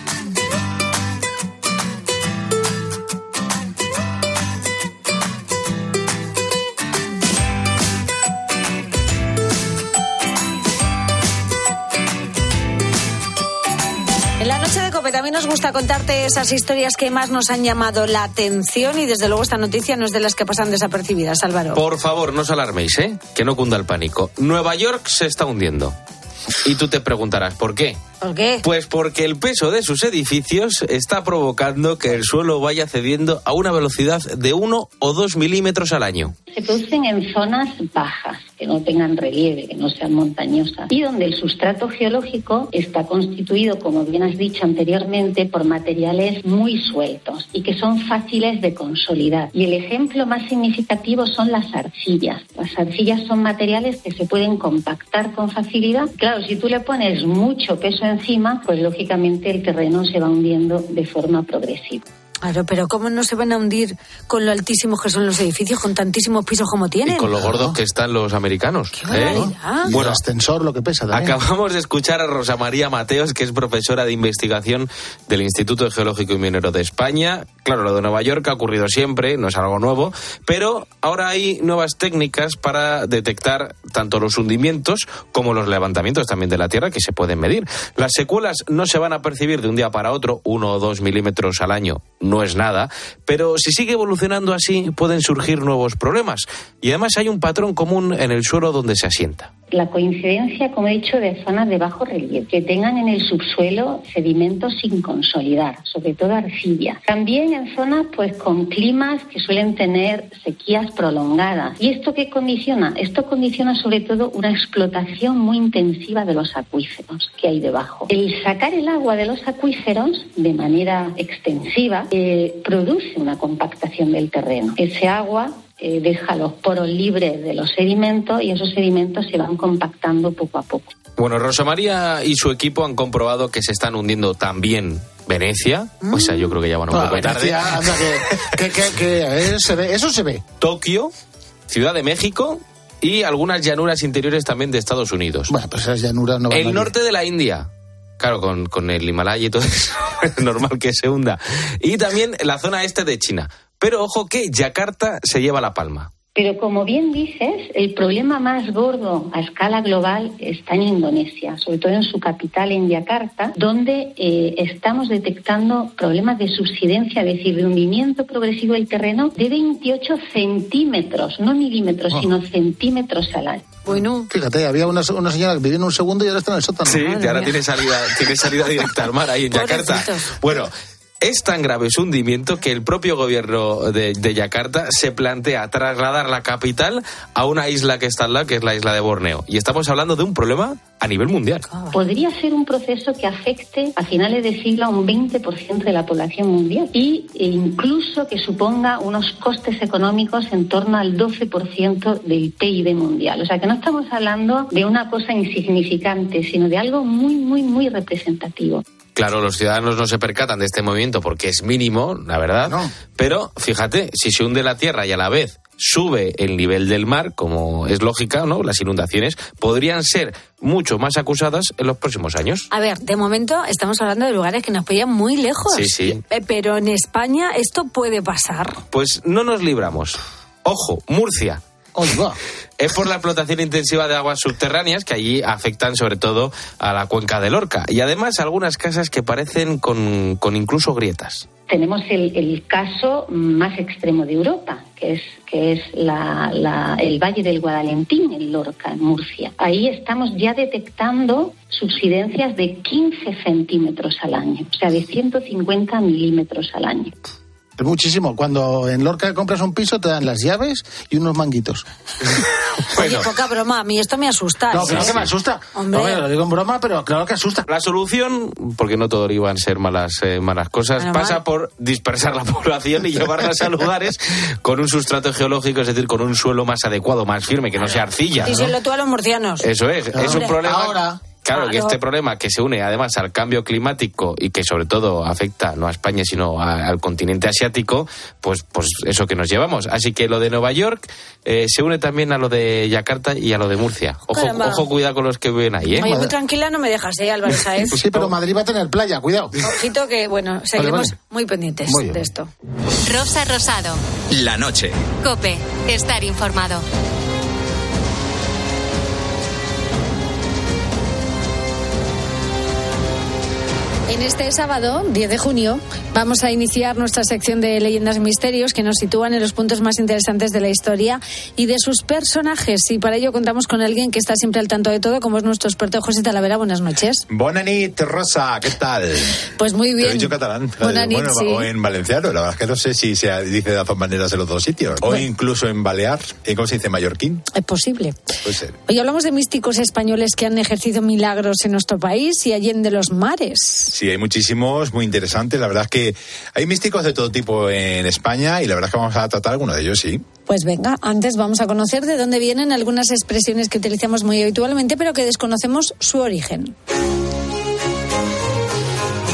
S5: También nos gusta contarte esas historias que más nos han llamado la atención y desde luego esta noticia no es de las que pasan desapercibidas, Álvaro.
S12: Por favor, no os alarméis, ¿eh? Que no cunda el pánico. Nueva York se está hundiendo. Y tú te preguntarás, ¿por qué?
S5: ¿Por qué?
S12: Pues porque el peso de sus edificios está provocando que el suelo vaya cediendo a una velocidad de 1 o 2 milímetros al año.
S11: Se producen en zonas bajas, que no tengan relieve, que no sean montañosas, y donde el sustrato geológico está constituido, como bien has dicho anteriormente, por materiales muy sueltos y que son fáciles de consolidar. Y el ejemplo más significativo son las arcillas. Las arcillas son materiales que se pueden compactar con facilidad. Claro, si tú le pones mucho peso encima, pues lógicamente el terreno se va hundiendo de forma progresiva.
S5: Claro, pero ¿cómo no se van a hundir con lo altísimos que son los edificios, con tantísimos pisos como tienen?
S12: Y con lo gordos que están los americanos. ¿eh?
S14: Bueno, el ascensor lo que pesa también.
S12: Acabamos de escuchar a Rosa María Mateos, que es profesora de investigación del Instituto Geológico y Minero de España. Claro, lo de Nueva York ha ocurrido siempre, no es algo nuevo, pero ahora hay nuevas técnicas para detectar tanto los hundimientos como los levantamientos también de la Tierra que se pueden medir. Las secuelas no se van a percibir de un día para otro, uno o dos milímetros al año no es nada, pero si sigue evolucionando así pueden surgir nuevos problemas. Y además hay un patrón común en el suelo donde se asienta
S11: la coincidencia, como he dicho, de zonas de bajo relieve, que tengan en el subsuelo sedimentos sin consolidar, sobre todo arcilla. También en zonas pues con climas que suelen tener sequías prolongadas. ¿Y esto qué condiciona? Esto condiciona sobre todo una explotación muy intensiva de los acuíferos que hay debajo. El sacar el agua de los acuíferos de manera extensiva eh, produce una compactación del terreno. Ese agua eh, deja los poros libres de los sedimentos y esos sedimentos se van compactando poco a poco.
S12: Bueno, Rosa María y su equipo han comprobado que se están hundiendo también Venecia, o sea, yo creo que ya van un
S14: Ah,
S12: poco tarde.
S14: Venecia, anda, que- que- que- que, eh, se ve- eso se ve.
S12: Tokio, Ciudad de México y algunas llanuras interiores también de Estados Unidos.
S14: Bueno, pues esas llanuras no van
S12: El
S14: a-
S12: norte de la India. Claro, con, con el Himalaya y todo eso, es normal que se hunda. Y también la zona este de China. Pero ojo que Yakarta se lleva la palma.
S11: Pero como bien dices, el problema más gordo a escala global está en Indonesia, sobre todo en su capital, en Yakarta, donde eh, estamos detectando problemas de subsidencia, es decir, de hundimiento progresivo del terreno de 28 centímetros, no milímetros,
S14: Oh.
S11: sino centímetros al año.
S5: Bueno.
S14: Fíjate, había una, una señora que vivía en un segundo y ahora está en el sótano.
S12: Sí, y ahora tiene salida, tiene salida directa al mar ahí en Yakarta. Bueno, es tan grave su hundimiento que el propio gobierno de, de Yakarta se plantea trasladar la capital a una isla que está al lado, que es la isla de Borneo. Y estamos hablando de un problema a nivel mundial.
S11: Podría ser un proceso que afecte a finales de siglo a un 20% de la población mundial y e incluso que suponga unos costes económicos en torno al 12% del PIB mundial. O sea que no estamos hablando de una cosa insignificante, sino de algo muy, muy, muy representativo.
S12: Claro, los ciudadanos no se percatan de este movimiento porque es mínimo, la verdad. Pero fíjate, si se hunde la tierra y a la vez sube el nivel del mar, como es lógica, ¿no? Las inundaciones podrían ser mucho más acusadas en los próximos años.
S5: A ver, de momento estamos hablando de lugares que nos pillan muy lejos.
S12: Sí, sí.
S5: Eh, Pero en España esto puede pasar.
S12: Pues no nos libramos. Ojo, Murcia. Es por la explotación intensiva de aguas subterráneas que allí afectan sobre todo a la cuenca del Orca. Y además algunas casas que parecen con, con incluso grietas.
S11: Tenemos el, el caso más extremo de Europa, que es, que es la- la- el Valle del Guadalentín, el Lorca, en Murcia. Ahí estamos ya detectando subsidencias de 15 centímetros al año, o sea, de 150 milímetros al año.
S14: Es muchísimo. Cuando en Lorca compras un piso te dan las llaves y unos manguitos.
S5: Oye, poca broma, a mí esto me asusta.
S14: No,
S5: ¿eh?
S14: claro que me asusta.
S5: Hombre.
S14: Hombre, lo digo en broma, pero claro que asusta.
S12: La solución, porque no todo iban a ser malas, eh, malas cosas, pasa
S5: mal.
S12: por dispersar la población y llevarlas a lugares con un sustrato geológico, es decir, con un suelo más adecuado, más firme, que no sea arcilla. ¿no?
S5: Díselo tú a los murcianos.
S12: Eso es, es un problema.
S14: Ahora.
S12: Claro, que este problema que se une además al cambio climático y que sobre todo afecta no a España sino a- al continente asiático, pues, pues eso que nos llevamos. Así que lo de Nueva York eh, se une también a lo de Yakarta y a lo de Murcia. Ojo,
S5: Caramba.
S12: ojo cuidado con los que viven ahí, ¿eh?
S5: Oye, muy tranquila no me dejas, ¿eh, Álvaro Saez?
S14: Sí, pero Madrid va a tener playa, cuidado.
S5: Ojito que, bueno, seguiremos
S14: vale.
S5: muy pendientes
S14: Muy
S5: de esto.
S2: Rosa Rosado.
S1: La noche.
S2: Cope. Estar informado.
S5: En este sábado, 10 de junio, vamos a iniciar nuestra sección de leyendas y misterios que nos sitúan en los puntos más interesantes de la historia y de sus personajes. Y para ello contamos con alguien que está siempre al tanto de todo, como es nuestro experto José Talavera. Buenas noches.
S21: Bona nit, Rosa, ¿qué tal?
S5: Pues muy bien.
S21: lo he dicho catalán.
S5: Bona nit,
S21: bueno,
S5: sí.
S21: o en valenciano, la verdad es que no sé si se dice de las dos maneras en los dos sitios. O incluso en balear, ¿y ¿cómo se dice? Mallorquín.
S5: Es posible.
S21: Puede ser.
S5: Hoy hablamos de místicos españoles que han ejercido milagros en nuestro país y allí de los mares.
S21: Sí, hay muchísimos, muy interesantes. La verdad es que hay místicos de todo tipo en España y la verdad es que vamos a tratar alguno de ellos, sí.
S5: Pues venga, antes vamos a conocer de dónde vienen algunas expresiones que utilizamos muy habitualmente, pero que desconocemos su origen.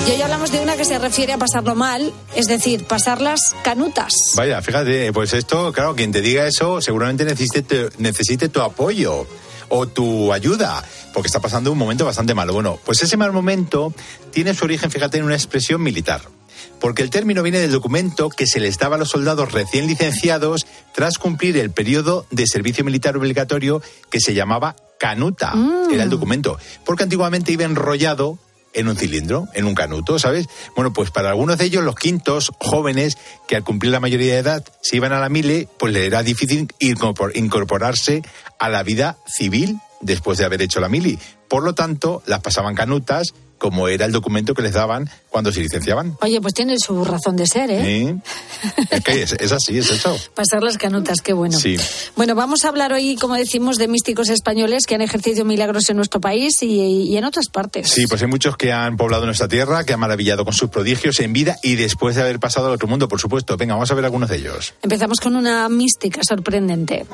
S5: Y hoy hablamos de una que se refiere a pasarlo mal, es decir, pasar las canutas.
S21: Vaya, fíjate, pues esto, claro, quien te diga eso seguramente necesite, necesite tu apoyo o tu ayuda, porque está pasando un momento bastante malo. Bueno, pues ese mal momento tiene su origen, fíjate, en una expresión militar. Porque el término viene del documento que se les daba a los soldados recién licenciados tras cumplir el periodo de servicio militar obligatorio que se llamaba canuta.
S22: Mm.
S21: Era el documento. Porque antiguamente iba enrollado en un cilindro, en un canuto, ¿sabes? Bueno, pues para algunos de ellos, los quintos jóvenes que al cumplir la mayoría de edad se iban a la mile, pues le era difícil incorpor- incorporarse a la vida civil después de haber hecho la mili. Por lo tanto, las pasaban canutas, como era el documento que les daban cuando se licenciaban.
S5: Oye, pues tiene su razón de ser, ¿eh?
S21: ¿Eh? Es que es, es así, es eso.
S5: Pasar las canutas, qué bueno.
S21: Sí.
S5: Bueno, vamos a hablar hoy, como decimos, de místicos españoles que han ejercido milagros en nuestro país y, y en otras partes.
S21: Sí, pues hay muchos que han poblado nuestra tierra, que han maravillado con sus prodigios en vida y después de haber pasado al otro mundo, por supuesto. Venga, vamos a ver algunos de ellos.
S5: Empezamos con una mística sorprendente.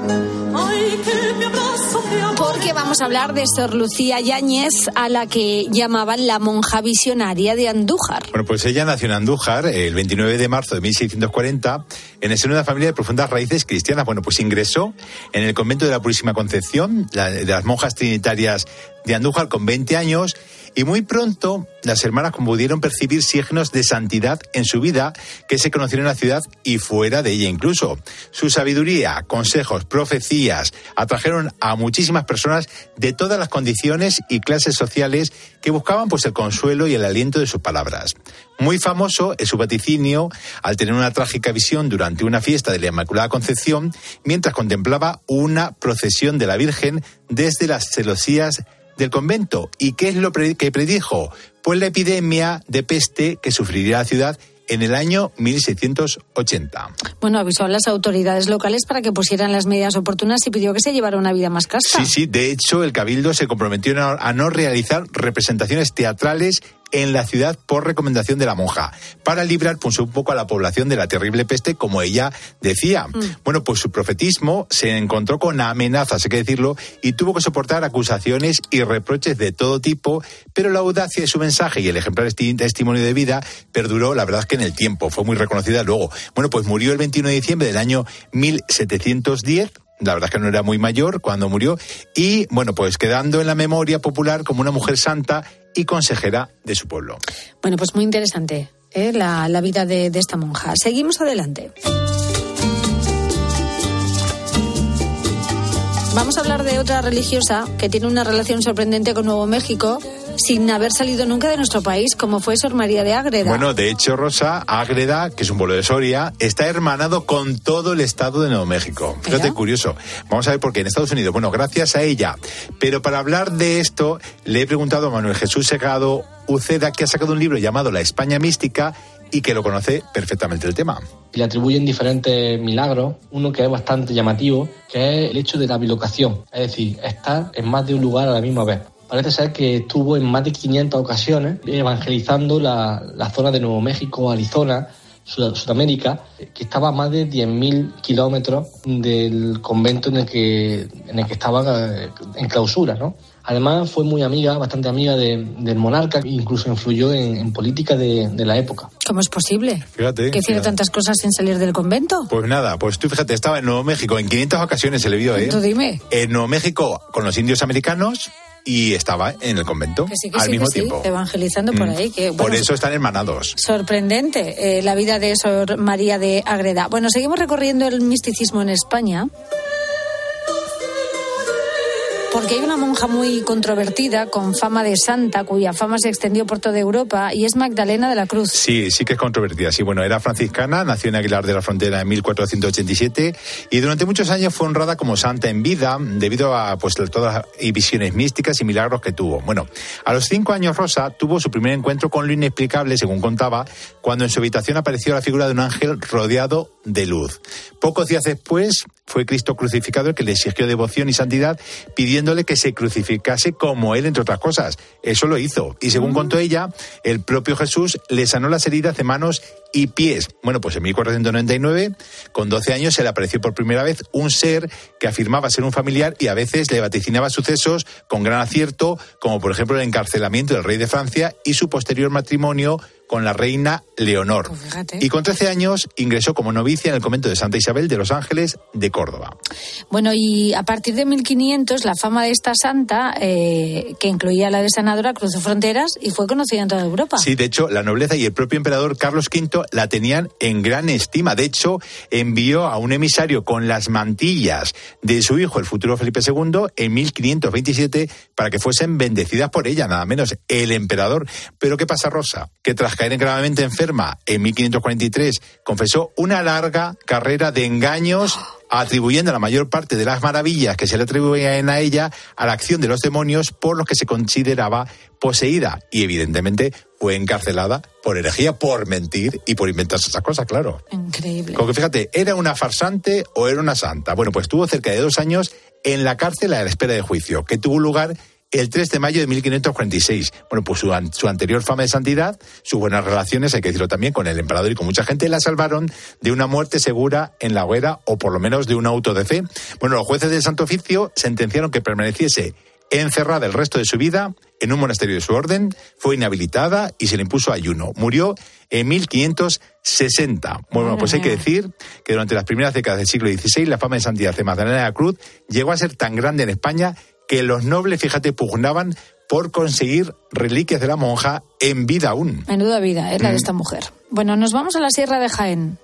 S5: Porque vamos a hablar de Sor Lucía Yáñez, a la que llamaban la monja visionaria de Andújar.
S21: Bueno, pues ella nació en Andújar el 29 de marzo de 1640 en el seno de una familia de profundas raíces cristianas. Bueno, pues ingresó en el convento de la Purísima Concepción, la- de las monjas trinitarias de Andújar con 20 años y muy pronto las hermanas pudieron percibir signos de santidad en su vida que se conocieron en la ciudad y fuera de ella incluso. Su sabiduría, consejos, profecías atrajeron a muchísimas personas de todas las condiciones y clases sociales que buscaban pues el consuelo y el aliento de sus palabras. Muy famoso es su vaticinio al tener una trágica visión durante una fiesta de la Inmaculada Concepción mientras contemplaba una procesión de la Virgen desde las celosías del convento. ¿Y qué es lo que predijo? Pues la epidemia de peste que sufriría la ciudad en el año 1680.
S5: Bueno, avisó a las autoridades locales para que pusieran las medidas oportunas y pidió que se llevara una vida más casta.
S21: Sí, sí, de hecho el Cabildo se comprometió a no realizar representaciones teatrales en la ciudad por recomendación de la monja, para librar pues, un poco a la población de la terrible peste, como ella decía. Bueno, pues su profetismo se encontró con amenazas, hay que decirlo, y tuvo que soportar acusaciones y reproches de todo tipo, pero la audacia de su mensaje y el ejemplar esti- testimonio de vida perduró, la verdad es que en el tiempo, fue muy reconocida luego. Bueno, pues murió el 21 de diciembre del año 1710 la verdad es que no era muy mayor cuando murió, y bueno, pues quedando en la memoria popular como una mujer santa y consejera de su pueblo.
S5: Bueno, pues muy interesante ¿eh? la, la vida de, de esta monja. Seguimos adelante. Vamos a hablar de otra religiosa que tiene una relación sorprendente con Nuevo México sin haber salido nunca de nuestro país, como fue Sor María de Ágreda.
S21: Bueno, de hecho, Rosa, Ágreda, que es un pueblo de Soria, está hermanado con todo el estado de Nuevo México. Fíjate, curioso. Vamos a ver por qué en Estados Unidos. Bueno, gracias a ella. Pero para hablar de esto, le he preguntado a Manuel Jesús Segado Uceda, que ha sacado un libro llamado La España Mística y que lo conoce perfectamente el tema.
S22: y le atribuyen diferentes milagros. Uno que es bastante llamativo, que es el hecho de la bilocación, es decir, estar en más de un lugar a la misma vez. Parece ser que estuvo en más de 500 ocasiones evangelizando la, la zona de Nuevo México, Arizona, Sud- Sudamérica, que estaba a más de 10.000 kilómetros del convento en el que, en el que estaba eh, en clausura, ¿no? Además fue muy amiga, bastante amiga de- del monarca, e incluso influyó en, en política de, de la época.
S5: ¿Cómo es posible?
S21: Fíjate.
S5: Que hiciera
S21: fíjate.
S5: tantas cosas sin salir del convento.
S21: Pues nada, pues tú fíjate, estaba en Nuevo México, en 500 ocasiones se le vio, ¿eh?
S5: Tú dime.
S21: En Nuevo México con los indios americanos y estaba en el convento
S5: Que sí, que
S21: al
S5: sí,
S21: mismo
S5: que sí,
S21: tiempo.
S5: evangelizando por
S21: Mm.
S5: ahí. Que,
S21: Por eso están hermanados.
S5: Sorprendente eh, la vida de Sor María de Agreda. Bueno, seguimos recorriendo el misticismo en España. Porque hay una monja muy controvertida, con fama de santa, cuya fama se extendió por toda Europa, y es Magdalena de la Cruz.
S21: Sí, sí que es controvertida. Sí, bueno, era franciscana, nació en Aguilar de la Frontera en 1487 y durante muchos años fue honrada como santa en vida debido a pues todas las visiones místicas y milagros que tuvo. Bueno, a los cinco años Rosa tuvo su primer encuentro con lo inexplicable, según contaba, cuando en su habitación apareció la figura de un ángel rodeado de luz. Pocos días después fue Cristo crucificado el que le exigió devoción y santidad, pidiéndole que se crucificase como él, entre otras cosas. Eso lo hizo. Y según contó ella, el propio Jesús le sanó las heridas de manos y pies. Bueno, pues en 1499, con 12 años, se le apareció por primera vez un ser que afirmaba ser un familiar y a veces le vaticinaba sucesos con gran acierto, como por ejemplo el encarcelamiento del rey de Francia y su posterior matrimonio con la reina Leonor. y con 13 años ingresó como novicia en el convento de Santa Isabel de Los Ángeles de Córdoba.
S5: Bueno, y a partir de 1500 la fama de esta santa, eh, que incluía la de sanadora, cruzó fronteras y fue conocida en toda Europa.
S21: Sí, de hecho, la nobleza y el propio emperador Carlos V la tenían en gran estima. De hecho, envió a un emisario con las mantillas de su hijo, el futuro Felipe II, en 1527 para que fuesen bendecidas por ella, nada menos el emperador. Pero ¿qué pasa, Rosa? Que tras caer gravemente enferma en 1543, confesó una larga carrera de engaños atribuyendo la mayor parte de las maravillas que se le atribuían a ella a la acción de los demonios por los que se consideraba poseída y evidentemente fue encarcelada por herejía, por mentir y por inventarse esas cosas, claro.
S5: Increíble.
S21: Como que fíjate, ¿era una farsante o era una santa? Bueno, pues estuvo cerca de dos años en la cárcel a la espera de juicio, que tuvo lugar el 3 de mayo de 1546. Bueno, pues su, su, anterior fama de santidad, sus buenas relaciones, hay que decirlo también, con el emperador y con mucha gente, la salvaron de una muerte segura en la hoguera o por lo menos de un auto de fe. Bueno, los jueces del Santo Oficio sentenciaron que permaneciese encerrada el resto de su vida en un monasterio de su orden, fue inhabilitada y se le impuso ayuno. Murió en 1560. Bueno, pues hay que decir que durante las primeras décadas del siglo XVI la fama de santidad de Magdalena de la Cruz llegó a ser tan grande en España que los nobles, fíjate, pugnaban por conseguir reliquias de la monja en vida aún.
S5: Menuda vida, es la de esta mujer. Bueno, nos vamos a la Sierra de Jaén.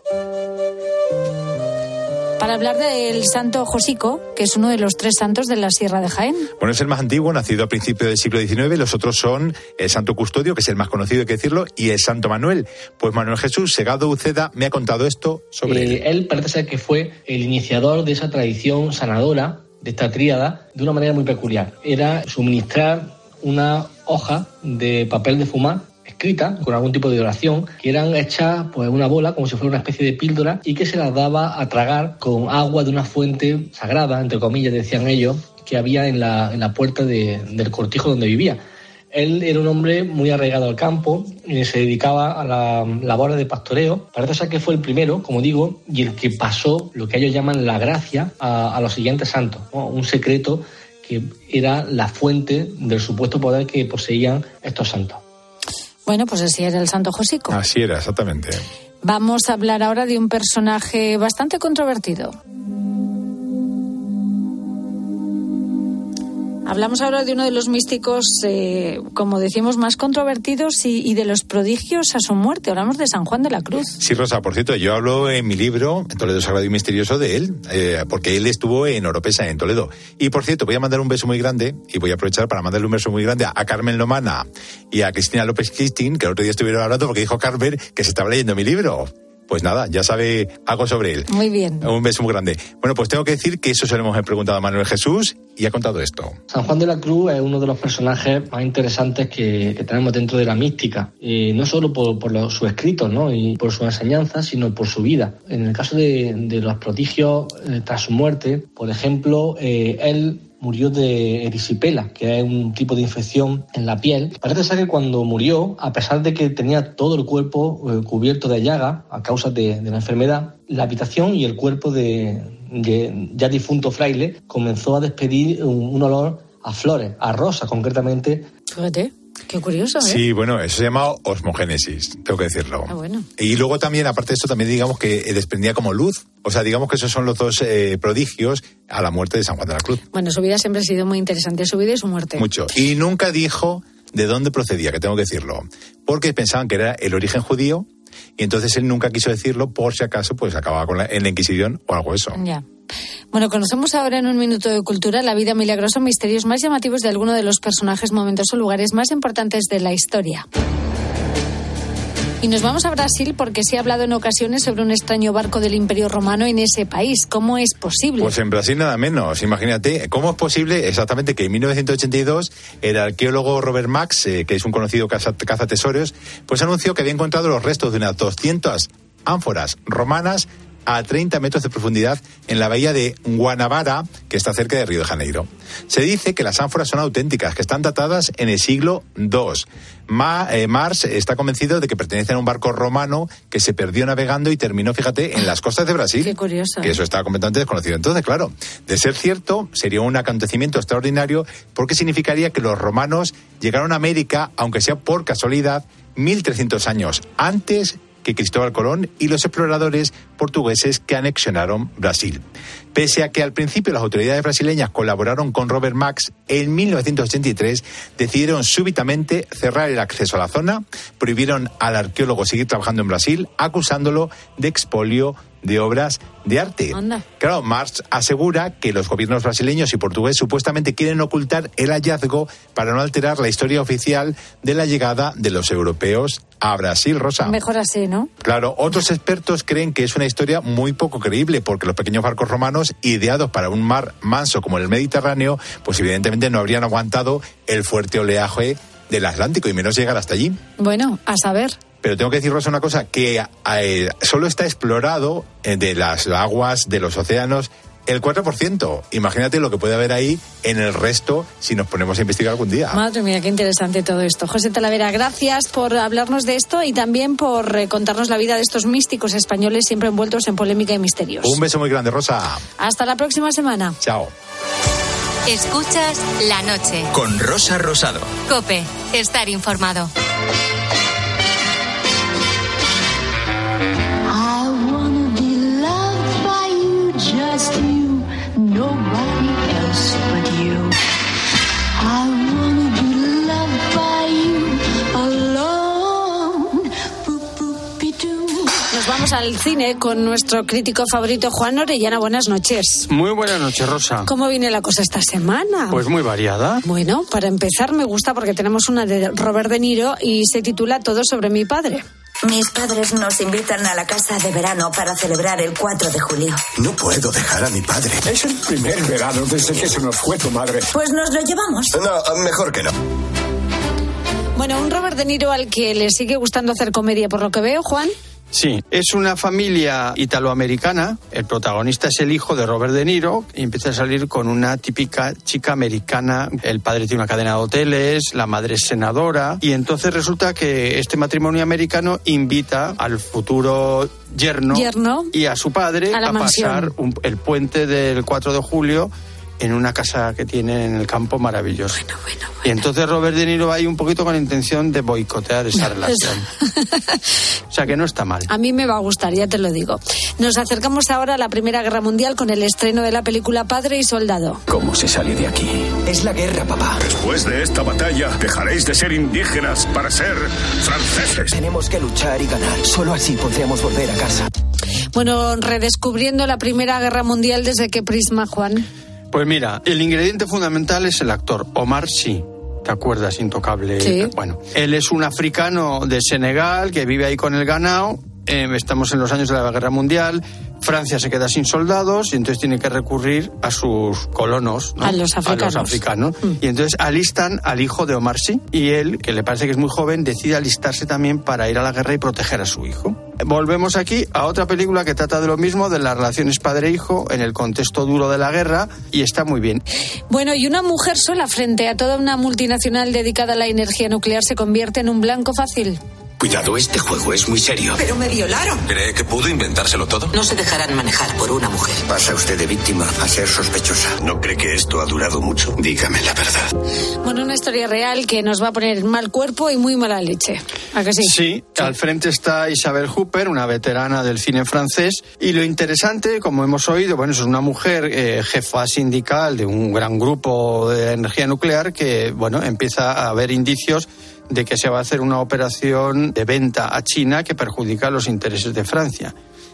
S5: Para hablar del santo Josico, que es uno de los tres santos de la Sierra de Jaén.
S21: Bueno, es el más antiguo, nacido a principios del siglo XIX. Los otros son el santo Custodio, que es el más conocido, hay que decirlo, y el santo Manuel. Pues Manuel Jesús Segado Uceda me ha contado esto sobre
S22: eh,
S21: él.
S22: Él parece ser que fue el iniciador de esa tradición sanadora de esta tríada de una manera muy peculiar. Era suministrar una hoja de papel de fumar escrita con algún tipo de oración que eran hechas pues una bola como si fuera una especie de píldora y que se las daba a tragar con agua de una fuente sagrada entre comillas decían ellos que había en la, en la puerta de, del cortijo donde vivía él era un hombre muy arraigado al campo y se dedicaba a la labor de pastoreo. Parece ser que fue el primero, como digo, y el que pasó lo que ellos llaman la gracia a, a los siguientes santos. ¿no? Un secreto que era la fuente del supuesto poder que poseían estos santos.
S5: Bueno, pues así era el santo Josico.
S21: Así era, exactamente.
S5: Vamos a hablar ahora de un personaje bastante controvertido. Hablamos ahora de uno de los místicos, eh, como decimos, más controvertidos y, de los prodigios a su muerte. Hablamos de San Juan de la Cruz.
S21: Sí, Rosa, por cierto, yo hablo en mi libro, Toledo Sagrado y Misterioso, de él, eh, porque él estuvo en Oropesa, en Toledo. Y por cierto, voy a mandar un beso muy grande, y voy a aprovechar para mandarle un beso muy grande a Carmen Lomana y a Cristina López Cristín, que el otro día estuvieron hablando porque dijo Carmen que se estaba leyendo mi libro pues nada, ya sabe algo sobre él.
S5: Muy bien.
S21: Un beso muy grande. Bueno, pues tengo que decir que eso se lo hemos preguntado a Manuel Jesús y ha contado esto.
S22: San Juan de la Cruz es uno de los personajes más interesantes que, que tenemos dentro de la mística, y no solo por, por los, sus escritos ¿no? y por su enseñanza, sino por su vida. En el caso de, de los prodigios eh, tras su muerte, por ejemplo, eh, él murió de erisipela, que es un tipo de infección en la piel. Parece ser que cuando murió, a pesar de que tenía todo el cuerpo eh, cubierto de llaga a causa de, la enfermedad, la habitación y el cuerpo de, de ya difunto fraile comenzó a despedir un, un olor a flores, a rosas concretamente.
S5: Fíjate. Qué curioso, ¿eh?
S21: Sí, bueno, eso se llama osmogénesis, tengo que decirlo.
S5: Ah, bueno.
S21: Y luego también, aparte de esto, también digamos que desprendía como luz. O sea, digamos que esos son los dos eh, prodigios a la muerte de San Juan de la Cruz.
S5: Bueno, su vida siempre ha sido muy interesante, su vida y su muerte.
S21: Mucho. Y nunca dijo de dónde procedía, que tengo que decirlo. Porque pensaban que era el origen judío y entonces él nunca quiso decirlo por si acaso pues acababa con la, en la Inquisición o algo eso.
S5: Bueno, conocemos ahora en un minuto de cultura la vida milagrosa, misterios más llamativos de alguno de los personajes, momentos o lugares más importantes de la historia. Y nos vamos a Brasil porque se ha hablado en ocasiones sobre un extraño barco del Imperio Romano en ese país. ¿Cómo es posible?
S21: Pues en Brasil nada menos. Imagínate, ¿cómo es posible exactamente que en 1982 el arqueólogo Robert Max, eh, que es un conocido caza, cazatesoros, pues anunció que había encontrado los restos de unas 200 ánforas romanas a 30 metros de profundidad en la bahía de Guanabara, que está cerca de Río de Janeiro. Se dice que las ánforas son auténticas, que están datadas en el siglo II. Ma- eh, Mars está convencido de que pertenecen a un barco romano que se perdió navegando y terminó, fíjate, en las costas de Brasil.
S5: Qué curioso.
S21: Que eso estaba completamente desconocido. Entonces, claro, de ser cierto, sería un acontecimiento extraordinario porque significaría que los romanos llegaron a América, aunque sea por casualidad, 1300 años antes que Cristóbal Colón y los exploradores portugueses que anexionaron Brasil. Pese a que al principio las autoridades brasileñas colaboraron con Robert Max, en 1983 decidieron súbitamente cerrar el acceso a la zona, prohibieron al arqueólogo seguir trabajando en Brasil, acusándolo de expolio de obras de arte. Claro, Marx asegura que los gobiernos brasileños y portugués supuestamente quieren ocultar el hallazgo para no alterar la historia oficial de la llegada de los europeos a Brasil, Rosa.
S5: Mejor así, ¿no?
S21: Claro, otros expertos creen que es una historia muy poco creíble porque los pequeños barcos romanos, ideados para un mar manso como el Mediterráneo, pues evidentemente no habrían aguantado el fuerte oleaje del Atlántico y menos llegar hasta allí.
S5: Bueno, a saber.
S21: Pero tengo que decir, Rosa, una cosa, que eh, solo está explorado eh, de las aguas, de los océanos, el 4%. Imagínate lo que puede haber ahí en el resto si nos ponemos a investigar algún día.
S5: Madre mía, qué interesante todo esto. José Talavera, gracias por hablarnos de esto y también por eh, contarnos la vida de estos místicos españoles siempre envueltos en polémica y misterios.
S21: Un beso muy grande, Rosa.
S5: Hasta la próxima semana.
S21: Chao.
S2: Escuchas la noche.
S1: Con Rosa Rosado.
S2: Cope, estar informado.
S5: Vamos al cine con nuestro crítico favorito Juan Orellana. Buenas noches.
S23: Muy buenas noches, Rosa.
S5: ¿Cómo viene la cosa esta semana?
S23: Pues muy variada.
S5: Bueno, para empezar me gusta porque tenemos una de Robert De Niro y se titula Todo sobre mi padre.
S24: Mis padres nos invitan a la casa de verano para celebrar el 4 de julio.
S25: No puedo dejar a mi padre. Es el primer verano desde que se nos fue tu madre.
S24: Pues nos lo llevamos.
S25: No, mejor que no.
S5: Bueno, un Robert De Niro al que le sigue gustando hacer comedia por lo que veo, Juan.
S23: Sí, es una familia italoamericana. El protagonista es el hijo de Robert De Niro y empieza a salir con una típica chica americana. El padre tiene una cadena de hoteles, la madre es senadora y entonces resulta que este matrimonio americano invita al futuro yerno,
S5: Yerno.
S23: y a su padre
S5: A la
S23: pasar un- el puente del 4 de julio en una casa que tiene en el campo maravilloso. Y entonces Robert De Niro va ahí un poquito con la intención de boicotear esa relación. O sea que no está mal.
S5: A mí me va a gustar, ya te lo digo. Nos acercamos ahora a la Primera Guerra Mundial con el estreno de la película Padre y Soldado.
S25: ¿Cómo se sale de aquí? Es la guerra, papá.
S20: Después de esta batalla, dejaréis de ser indígenas para ser franceses.
S25: Tenemos que luchar y ganar. Solo así podremos volver a casa.
S5: Bueno, redescubriendo la Primera Guerra Mundial desde qué prisma, Juan.
S23: Pues mira, el ingrediente fundamental es el actor Omar Sy. ¿Te acuerdas? Intocable.
S5: Sí.
S23: Bueno, él es un africano de Senegal que vive ahí con el ganado. Eh, estamos en los años de la Guerra Mundial. Francia se queda sin soldados y entonces tiene que recurrir a sus colonos. ¿no?
S5: A los africanos. Mm.
S23: africanos. Y entonces alistan al hijo de Omar Sy y él, que le parece que es muy joven, decide alistarse también para ir a la guerra y proteger a su hijo. Volvemos aquí a otra película que trata de lo mismo, de las relaciones padre-hijo en el contexto duro de la guerra y está muy bien.
S5: Bueno, y una mujer sola frente a toda una multinacional dedicada a la energía nuclear se convierte en un blanco fácil.
S25: Cuidado, este juego es muy serio.
S26: Pero me violaron.
S25: ¿Cree que pudo inventárselo todo?
S26: No se dejarán manejar por una mujer.
S25: Pasa usted de víctima a ser sospechosa. ¿No cree que esto ha durado mucho? Dígame la verdad.
S5: Bueno, una historia real que nos va a poner mal cuerpo y muy mala leche. ¿A que sí?
S23: Sí, al frente está Isabel Hooper, una veterana del cine francés. Y lo interesante, como hemos oído, bueno, es una mujer eh, jefa sindical de un gran grupo de energía nuclear que, bueno, empieza a haber indicios de que se va a hacer una operación de venta a China que perjudica los intereses de Francia.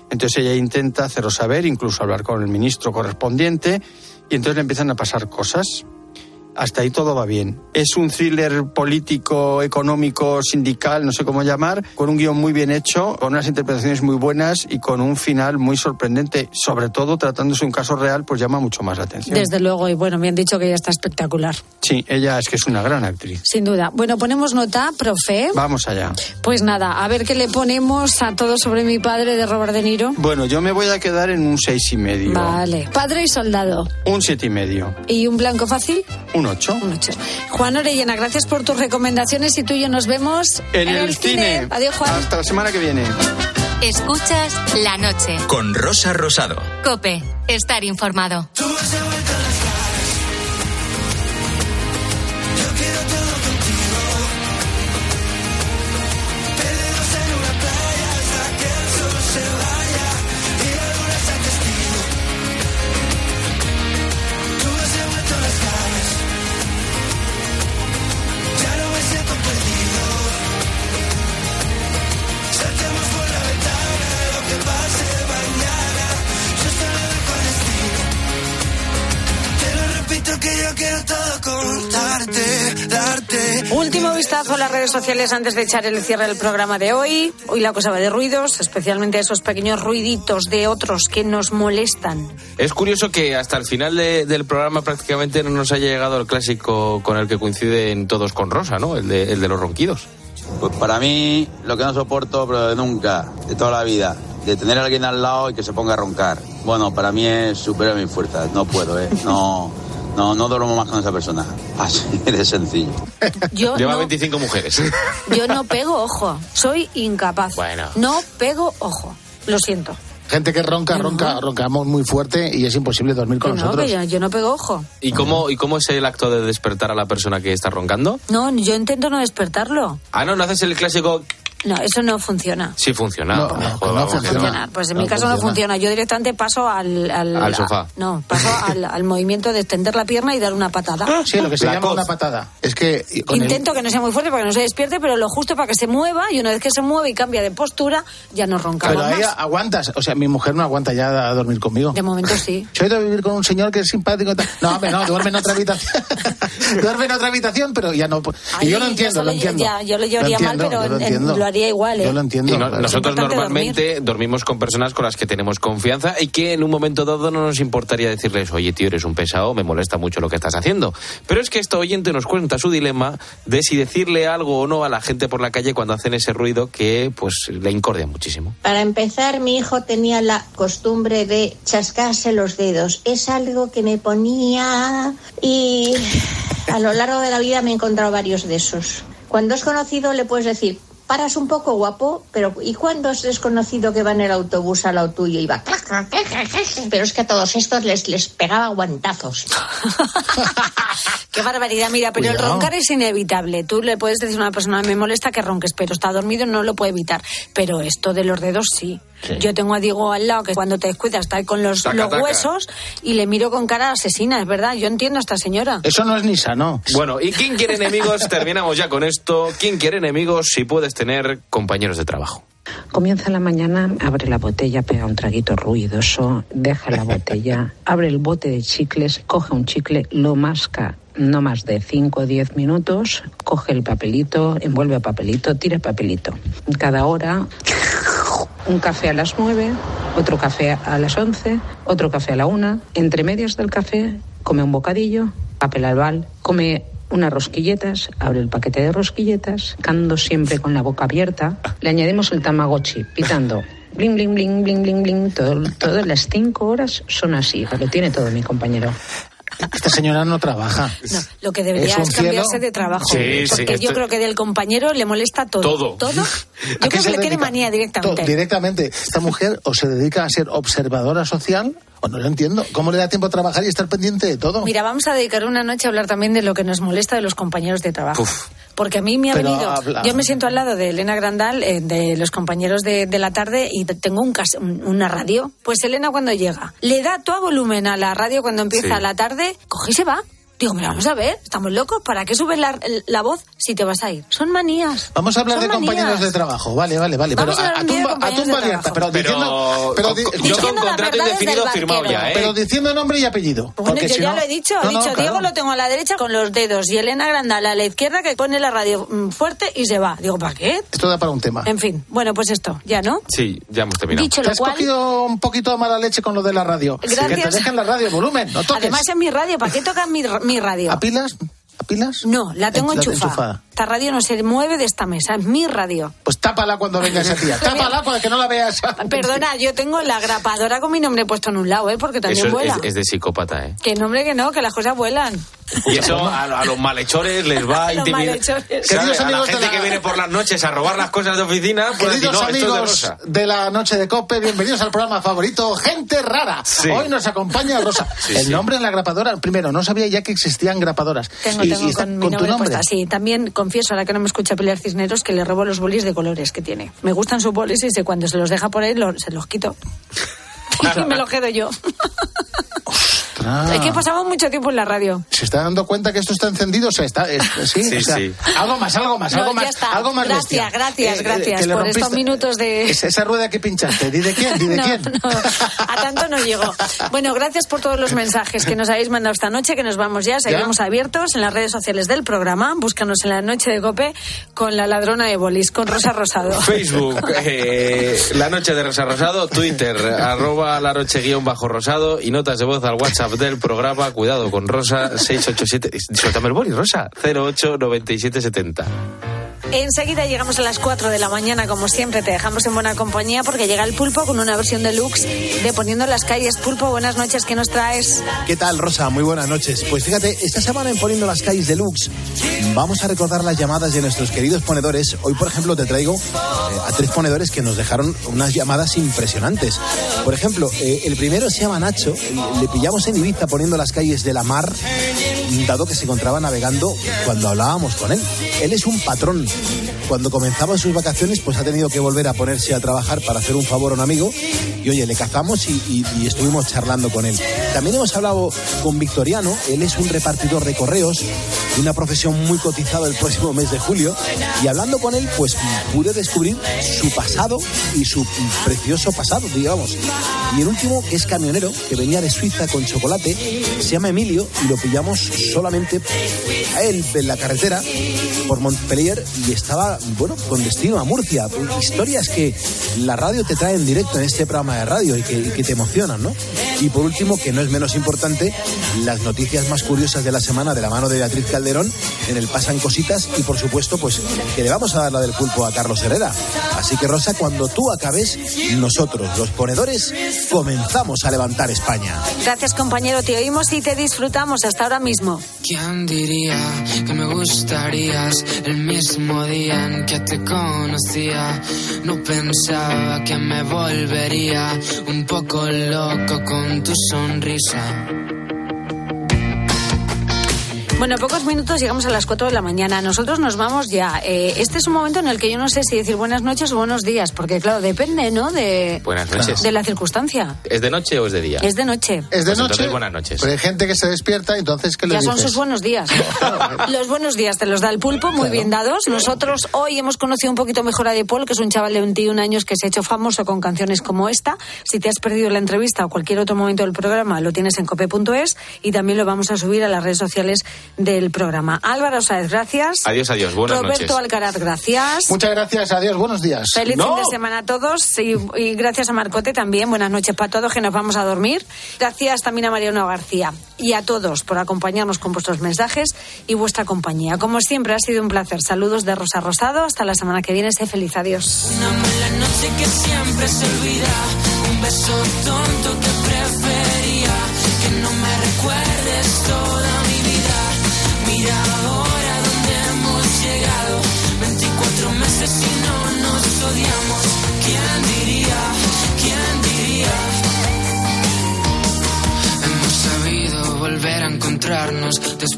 S23: Entonces ella intenta hacerlo saber, incluso hablar con el ministro correspondiente, y entonces le empiezan a pasar cosas. Hasta ahí todo va bien. Es un thriller político, económico, sindical, no sé cómo llamar, con un guion muy bien hecho, con unas interpretaciones muy buenas y con un final muy sorprendente. Sobre todo tratándose de un caso real, pues llama mucho más la atención.
S5: Desde luego, y bueno, me han dicho que ella está espectacular.
S23: Sí, ella es que es una gran actriz.
S5: Sin duda. Bueno, ponemos nota, profe.
S23: Vamos allá.
S5: Pues nada, a ver qué le ponemos a todo sobre mi padre de Robert De Niro.
S23: Bueno, yo me voy a quedar en un seis y medio.
S5: Vale. Padre y soldado.
S23: Un siete y medio.
S5: ¿Y un blanco fácil?
S23: Un
S5: Un ocho. Juan Orellana, gracias por tus recomendaciones y tú y yo nos vemos
S23: En, el, cine.
S5: Adiós, Juan.
S23: Hasta la semana que viene.
S2: Escuchas la noche.
S1: Con Rosa Rosado.
S2: Cope, estar informado.
S16: Repito
S5: las redes sociales antes de echar el cierre del programa de hoy. Hoy la cosa va de ruidos, especialmente esos pequeños ruiditos de otros que nos molestan.
S12: Es curioso que hasta el final de- del programa prácticamente no nos haya llegado el clásico con el que coinciden todos con Rosa, ¿no? El de, el de los ronquidos.
S27: Pues para mí, lo que no soporto, pero de nunca, de toda la vida, de tener a alguien al lado y que se ponga a roncar. Bueno, para mí es superior a mis fuerzas. No puedo, ¿eh? No, no, no duermo más con esa persona. Así de sencillo.
S5: Yo
S12: Lleva
S5: no,
S12: 25 mujeres.
S5: yo no pego ojo, soy incapaz.
S12: Bueno.
S5: No pego ojo, lo siento.
S14: Gente que ronca, ronca, roncamos muy fuerte y es imposible dormir con
S5: Que no,
S14: nosotros.
S5: que yo, yo no pego ojo.
S12: ¿Y cómo, ¿Y cómo es el acto de despertar a la persona que está roncando?
S5: No, yo intento no despertarlo.
S12: Ah, no, no haces el clásico...
S5: No, eso no funciona.
S12: Sí funciona.
S14: No, no, no funciona.
S5: Pues en mi caso no
S14: funciona.
S5: Yo directamente paso al... Al,
S12: Al sofá.
S5: no, paso al, al movimiento de extender la pierna y dar una patada.
S14: Sí, lo que se
S12: La
S14: llama
S12: coz.
S14: una patada. Es que con el-
S5: Intento que no sea muy fuerte para que no se despierte, pero lo justo para que se mueva y una vez que se mueve y cambia de postura, ya no roncamos
S14: Pero ahí
S5: más.
S14: aguantas. O sea, mi mujer no aguanta ya a dormir conmigo.
S5: De momento sí.
S14: Yo he ido a vivir con un señor que es simpático. No, hombre, no, duerme en otra habitación. duerme en otra habitación, pero ya no. Y yo lo entiendo, lo entiendo.
S5: ya, yo lo llevaría mal,
S14: entiendo,
S5: pero
S14: lo
S5: en- lo haría igual, ¿eh?
S14: Yo lo entiendo.
S12: Y no-
S14: claro.
S12: nosotros normalmente dormimos con personas con las que tenemos confianza y que en un momento dado no nos importaría decirles, oye tío, eres un pesado, me molesta mucho lo que estás haciendo. Pero es que este oyente nos cuenta su dilema de si decirle algo o no a la gente por la calle cuando hacen ese ruido que pues le incordia muchísimo.
S28: Para empezar, mi hijo tenía la costumbre de chascarse los dedos. Es algo que me ponía y a lo largo de la vida me he encontrado varios de esos. Cuando es conocido le puedes decir, paras un poco guapo, pero ¿y cuando es desconocido que va en el autobús al lado tuyo y va? Pero es que a todos estos les, les pegaba guantazos.
S5: Qué barbaridad, mira, pero el roncar es inevitable. Tú le puedes decir a una persona, me molesta que ronques, pero está dormido, no lo puede evitar. Pero esto de los dedos sí. Yo tengo a Diego al lado que cuando te descuidas está ahí con los,
S12: Taca,
S5: los
S12: taca.
S5: huesos y le miro con cara asesina, es verdad. Yo entiendo a esta señora.
S14: Eso no es ni sano.
S12: Bueno, ¿y quién quiere enemigos? Terminamos ya con esto. ¿Quién quiere enemigos si puedes tener compañeros de trabajo?
S29: Comienza la mañana, abre la botella, pega un traguito ruidoso, deja la botella, abre el bote de chicles, coge un chicle, lo masca no más de 5 o 10 minutos, coge el papelito, envuelve el papelito, tira el papelito. Cada hora, un café a las 9, otro café a las 11, otro café a la 1. Entre medias del café, come un bocadillo, papel albal, come unas rosquilletas, abre el paquete de rosquilletas, cando siempre con la boca abierta, le añadimos el tamagotchi, pitando. Bling, bling, bling, bling, bling, bling. Todas las cinco horas son así. Lo tiene todo mi compañero.
S14: Esta señora no trabaja.
S5: No, lo que debería
S14: Es
S5: es,
S14: un cielo.
S5: cambiarse de trabajo.
S12: Sí, sí,
S5: porque yo
S12: esto-
S5: creo que del compañero le molesta todo.
S12: Todo.
S5: ¿Todo? Yo
S14: ¿A qué
S5: creo que le tiene manía directamente.
S14: To- directamente. Esta mujer o se dedica a ser observadora social o no lo entiendo. ¿Cómo le da tiempo a trabajar y estar pendiente de todo?
S5: Mira, vamos a dedicar una noche a hablar también de lo que nos molesta de los compañeros de trabajo.
S12: Uf.
S5: Porque a mí me ha
S14: Pero
S5: venido.
S14: habla-
S5: Yo me siento al lado de Elena Grandal, eh, de los compañeros de, de la tarde, y tengo un cas- una radio. Pues Elena, cuando llega, le da todo volumen a la radio cuando empieza
S12: Sí.
S5: la tarde, coge y se va. Digo, pero vamos a ver, estamos locos, ¿para qué subes la, la voz si te vas a ir? Son manías.
S14: Vamos a hablar
S5: Son
S14: de compañeros de trabajo. Vale, vale, vale.
S5: Vamos
S14: pero
S5: a de
S14: tumba,
S5: compañeros
S14: tumba abierta. Pero, diciendo. Pero, di-
S12: yo
S5: Diciendo
S12: con contrato indefinido firmado ya, ¿eh?
S14: pero diciendo nombre y apellido.
S5: Bueno,
S14: porque
S5: yo
S14: si
S5: ya
S14: no-
S5: lo he dicho, he
S14: no,
S5: dicho, Diego
S14: claro.
S5: lo tengo a la derecha con los dedos y Elena Grandal a la izquierda que pone la radio mm, fuerte y se va. Digo, ¿para qué?
S14: Esto da para un tema.
S5: En fin, bueno, pues esto, ya, ¿no?
S12: Sí, ya hemos terminado.
S5: Dicho
S14: Te has
S5: cual,
S14: cogido un poquito de mala leche con lo de la radio.
S5: Gracias.
S14: Que te dejen la radio, volumen, no toques.
S5: además en mi radio, ¿para qué tocas mi, mi radio?
S14: ¿A pilas? ¿A pilas?
S5: No, la tengo
S14: La-
S5: enchufada. Esta radio no se mueve de esta mesa, es mi radio.
S14: Pues tápala cuando venga esa tía. Tápala para que no la veas.
S5: Perdona, yo tengo la grapadora con mi nombre puesto en un lado, ¿eh? Porque también
S12: Eso
S5: vuela.
S12: es- es de psicópata, ¿eh?
S5: Que nombre que no, que las cosas vuelan.
S12: Y eso a, a los malhechores les va a
S5: Los
S12: intimidar.
S14: Queridos
S12: A la
S14: amigos de
S12: gente
S14: la-
S12: que viene por las noches a robar las cosas de oficina, pues decir,
S14: Queridos
S12: no, esto es de
S14: amigos
S12: Rosa.
S14: de la noche de Cope, bienvenidos al programa favorito, Gente Rara.
S12: Sí.
S14: Hoy nos acompaña Rosa.
S12: Sí,
S14: el
S12: sí.
S14: nombre en la grapadora, primero, no sabía ya que existían grapadoras.
S5: Tengo,
S14: y,
S5: tengo
S14: y
S5: con mi
S14: con tu
S5: nombre,
S14: nombre.
S5: puesta. Sí, también confieso, ahora que no me escucha pelear Cisneros, que le robo los bolis de colores que tiene. Me gustan sus bolis y sé cuando se los deja por ahí, lo- se los quito. y me los quedo yo.
S14: Ah.
S5: Es que pasamos mucho tiempo en la radio.
S14: ¿Se está dando cuenta que esto está encendido? O sea, está, es- sí,
S12: Sí,
S14: o sea,
S12: sí.
S14: Algo más, algo más,
S5: No,
S14: algo
S5: ya
S14: más.
S5: está.
S14: Algo más
S5: Gracias,
S14: bestia.
S5: gracias, gracias
S14: que le
S5: por estos minutos de-
S14: Esa, esa rueda que pinchaste, ¿di de quién? ¿Di de
S5: No,
S14: quién?
S5: no, a tanto no llego. Bueno, gracias por todos los mensajes que nos habéis mandado esta noche, que nos vamos ya. Seguimos abiertos en las redes sociales del programa. Búscanos en la noche de Cope con la ladrona de bolis, con Rosa Rosado.
S12: Facebook, eh, La Noche de Rosa Rosado, Twitter, arroba la noche guion bajo rosado y notas de voz al WhatsApp del programa. Cuidado con Rosa, 687. Suéltame el boli, Rosa, 089770.
S5: Enseguida llegamos a las 4 de la mañana, como siempre, te dejamos en buena compañía porque llega el pulpo con una versión deluxe de Poniendo las calles. Pulpo, buenas noches, ¿qué nos traes?
S7: ¿Qué tal, Rosa? Muy buenas noches. Pues fíjate, esta semana en Poniendo las calles deluxe vamos a recordar las llamadas de nuestros queridos ponedores. Hoy, por ejemplo, te traigo eh, a tres ponedores que nos dejaron unas llamadas impresionantes. Por ejemplo, eh, el primero se llama Nacho. Le pillamos en Ibiza poniendo las calles de la mar, dado que se encontraba navegando cuando hablábamos con él. Él es un patrón. Cuando comenzaban sus vacaciones, pues ha tenido que volver a ponerse a trabajar para hacer un favor a un amigo. Y oye, le cazamos y, y- estuvimos charlando con él. También hemos hablado con Victoriano. Él es un repartidor de correos, una profesión muy cotizada el próximo mes de julio. Y hablando con él, pues pude descubrir su pasado y su precioso pasado, digamos. Y el último, es camionero, que venía de Suiza con chocolate, se llama Emilio y lo pillamos solamente a él en la carretera por Montpellier y estaba, bueno, con destino a Murcia. Historias que la radio te trae en directo en este programa de radio y que, y que te emocionan, ¿no? Y por último, que no es menos importante, las noticias más curiosas de la semana de la mano de Beatriz Calderón en el Pasan Cositas y por supuesto, pues que le vamos a dar la del pulpo a Carlos Herrera. Así que Rosa, cuando tú acabes, nosotros, los ponedores, comenzamos a levantar España.
S5: Gracias, compañero. Te oímos y te disfrutamos hasta ahora mismo.
S9: ¿Quién diría que me gustarías el mismo día en que te conocía? No pensaba que me volvería un poco loco con tu sonrisa.
S5: Bueno, en pocos minutos llegamos a las 4 de la mañana. Nosotros nos vamos ya. Eh, este es un momento en el que yo no sé si decir buenas noches o buenos días, porque claro, depende, ¿no? De,
S12: Buenas noches.
S5: de la circunstancia.
S12: ¿Es de noche o es de día?
S5: Es de noche.
S14: Es de
S12: Pues
S14: noche.
S12: entonces, buenas noches.
S14: Pero hay gente que se despierta, entonces, ¿qué le
S5: Ya son sus buenos días. Los buenos días te los da el pulpo, muy bien dados. Nosotros hoy hemos conocido un poquito mejor a De Paul, que es un chaval de 21 años que se ha hecho famoso con canciones como esta. Si te has perdido la entrevista o cualquier otro momento del programa, lo tienes en cope.es y también lo vamos a subir a las redes sociales del programa. Álvaro Sáez, gracias.
S12: Adiós, adiós. Buenas
S5: Roberto
S12: noches.
S5: Alcaraz, gracias.
S14: Muchas gracias, adiós, buenos días.
S5: Feliz fin de semana a todos y, y gracias a Marcote también. Buenas noches para todos que nos vamos a dormir. Gracias también a Mariano García y a todos por acompañarnos con vuestros mensajes y vuestra compañía. Como siempre ha sido un placer. Saludos de Rosa Rosado. Hasta la semana que viene. Sé feliz. Adiós.
S9: Una mala noche que siempre se olvida. Un beso tonto que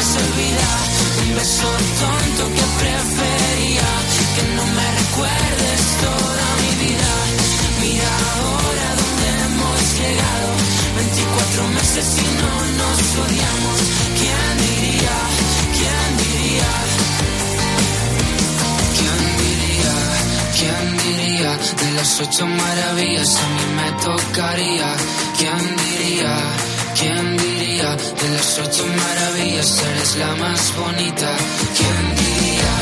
S9: Un beso tonto que prefería que no me recuerdes toda mi vida. Mira ahora dónde hemos llegado. 24 meses y no nos odiamos. ¿Quién diría? ¿Quién diría? ¿Quién diría? ¿Quién diría? De las ocho maravillas a mí me tocaría. ¿Quién diría? ¿Quién diría? De las ocho maravillas eres la más bonita. ¿Quién diría?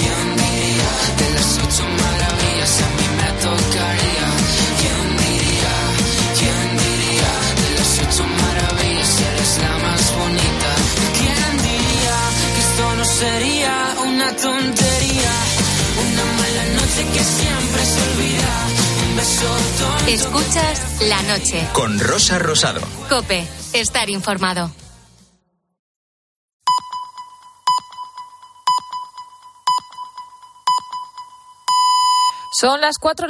S9: ¿Quién diría? De las ocho maravillas a mí me tocaría. ¿Quién diría? ¿Quién diría? De las ocho maravillas eres la más bonita. ¿Quién diría que esto no sería una tontería? Una mala noche que siempre se olvida.
S2: Escuchas la noche.
S1: Con Rosa Rosado.
S2: Cope, estar informado.
S5: Son las cuatro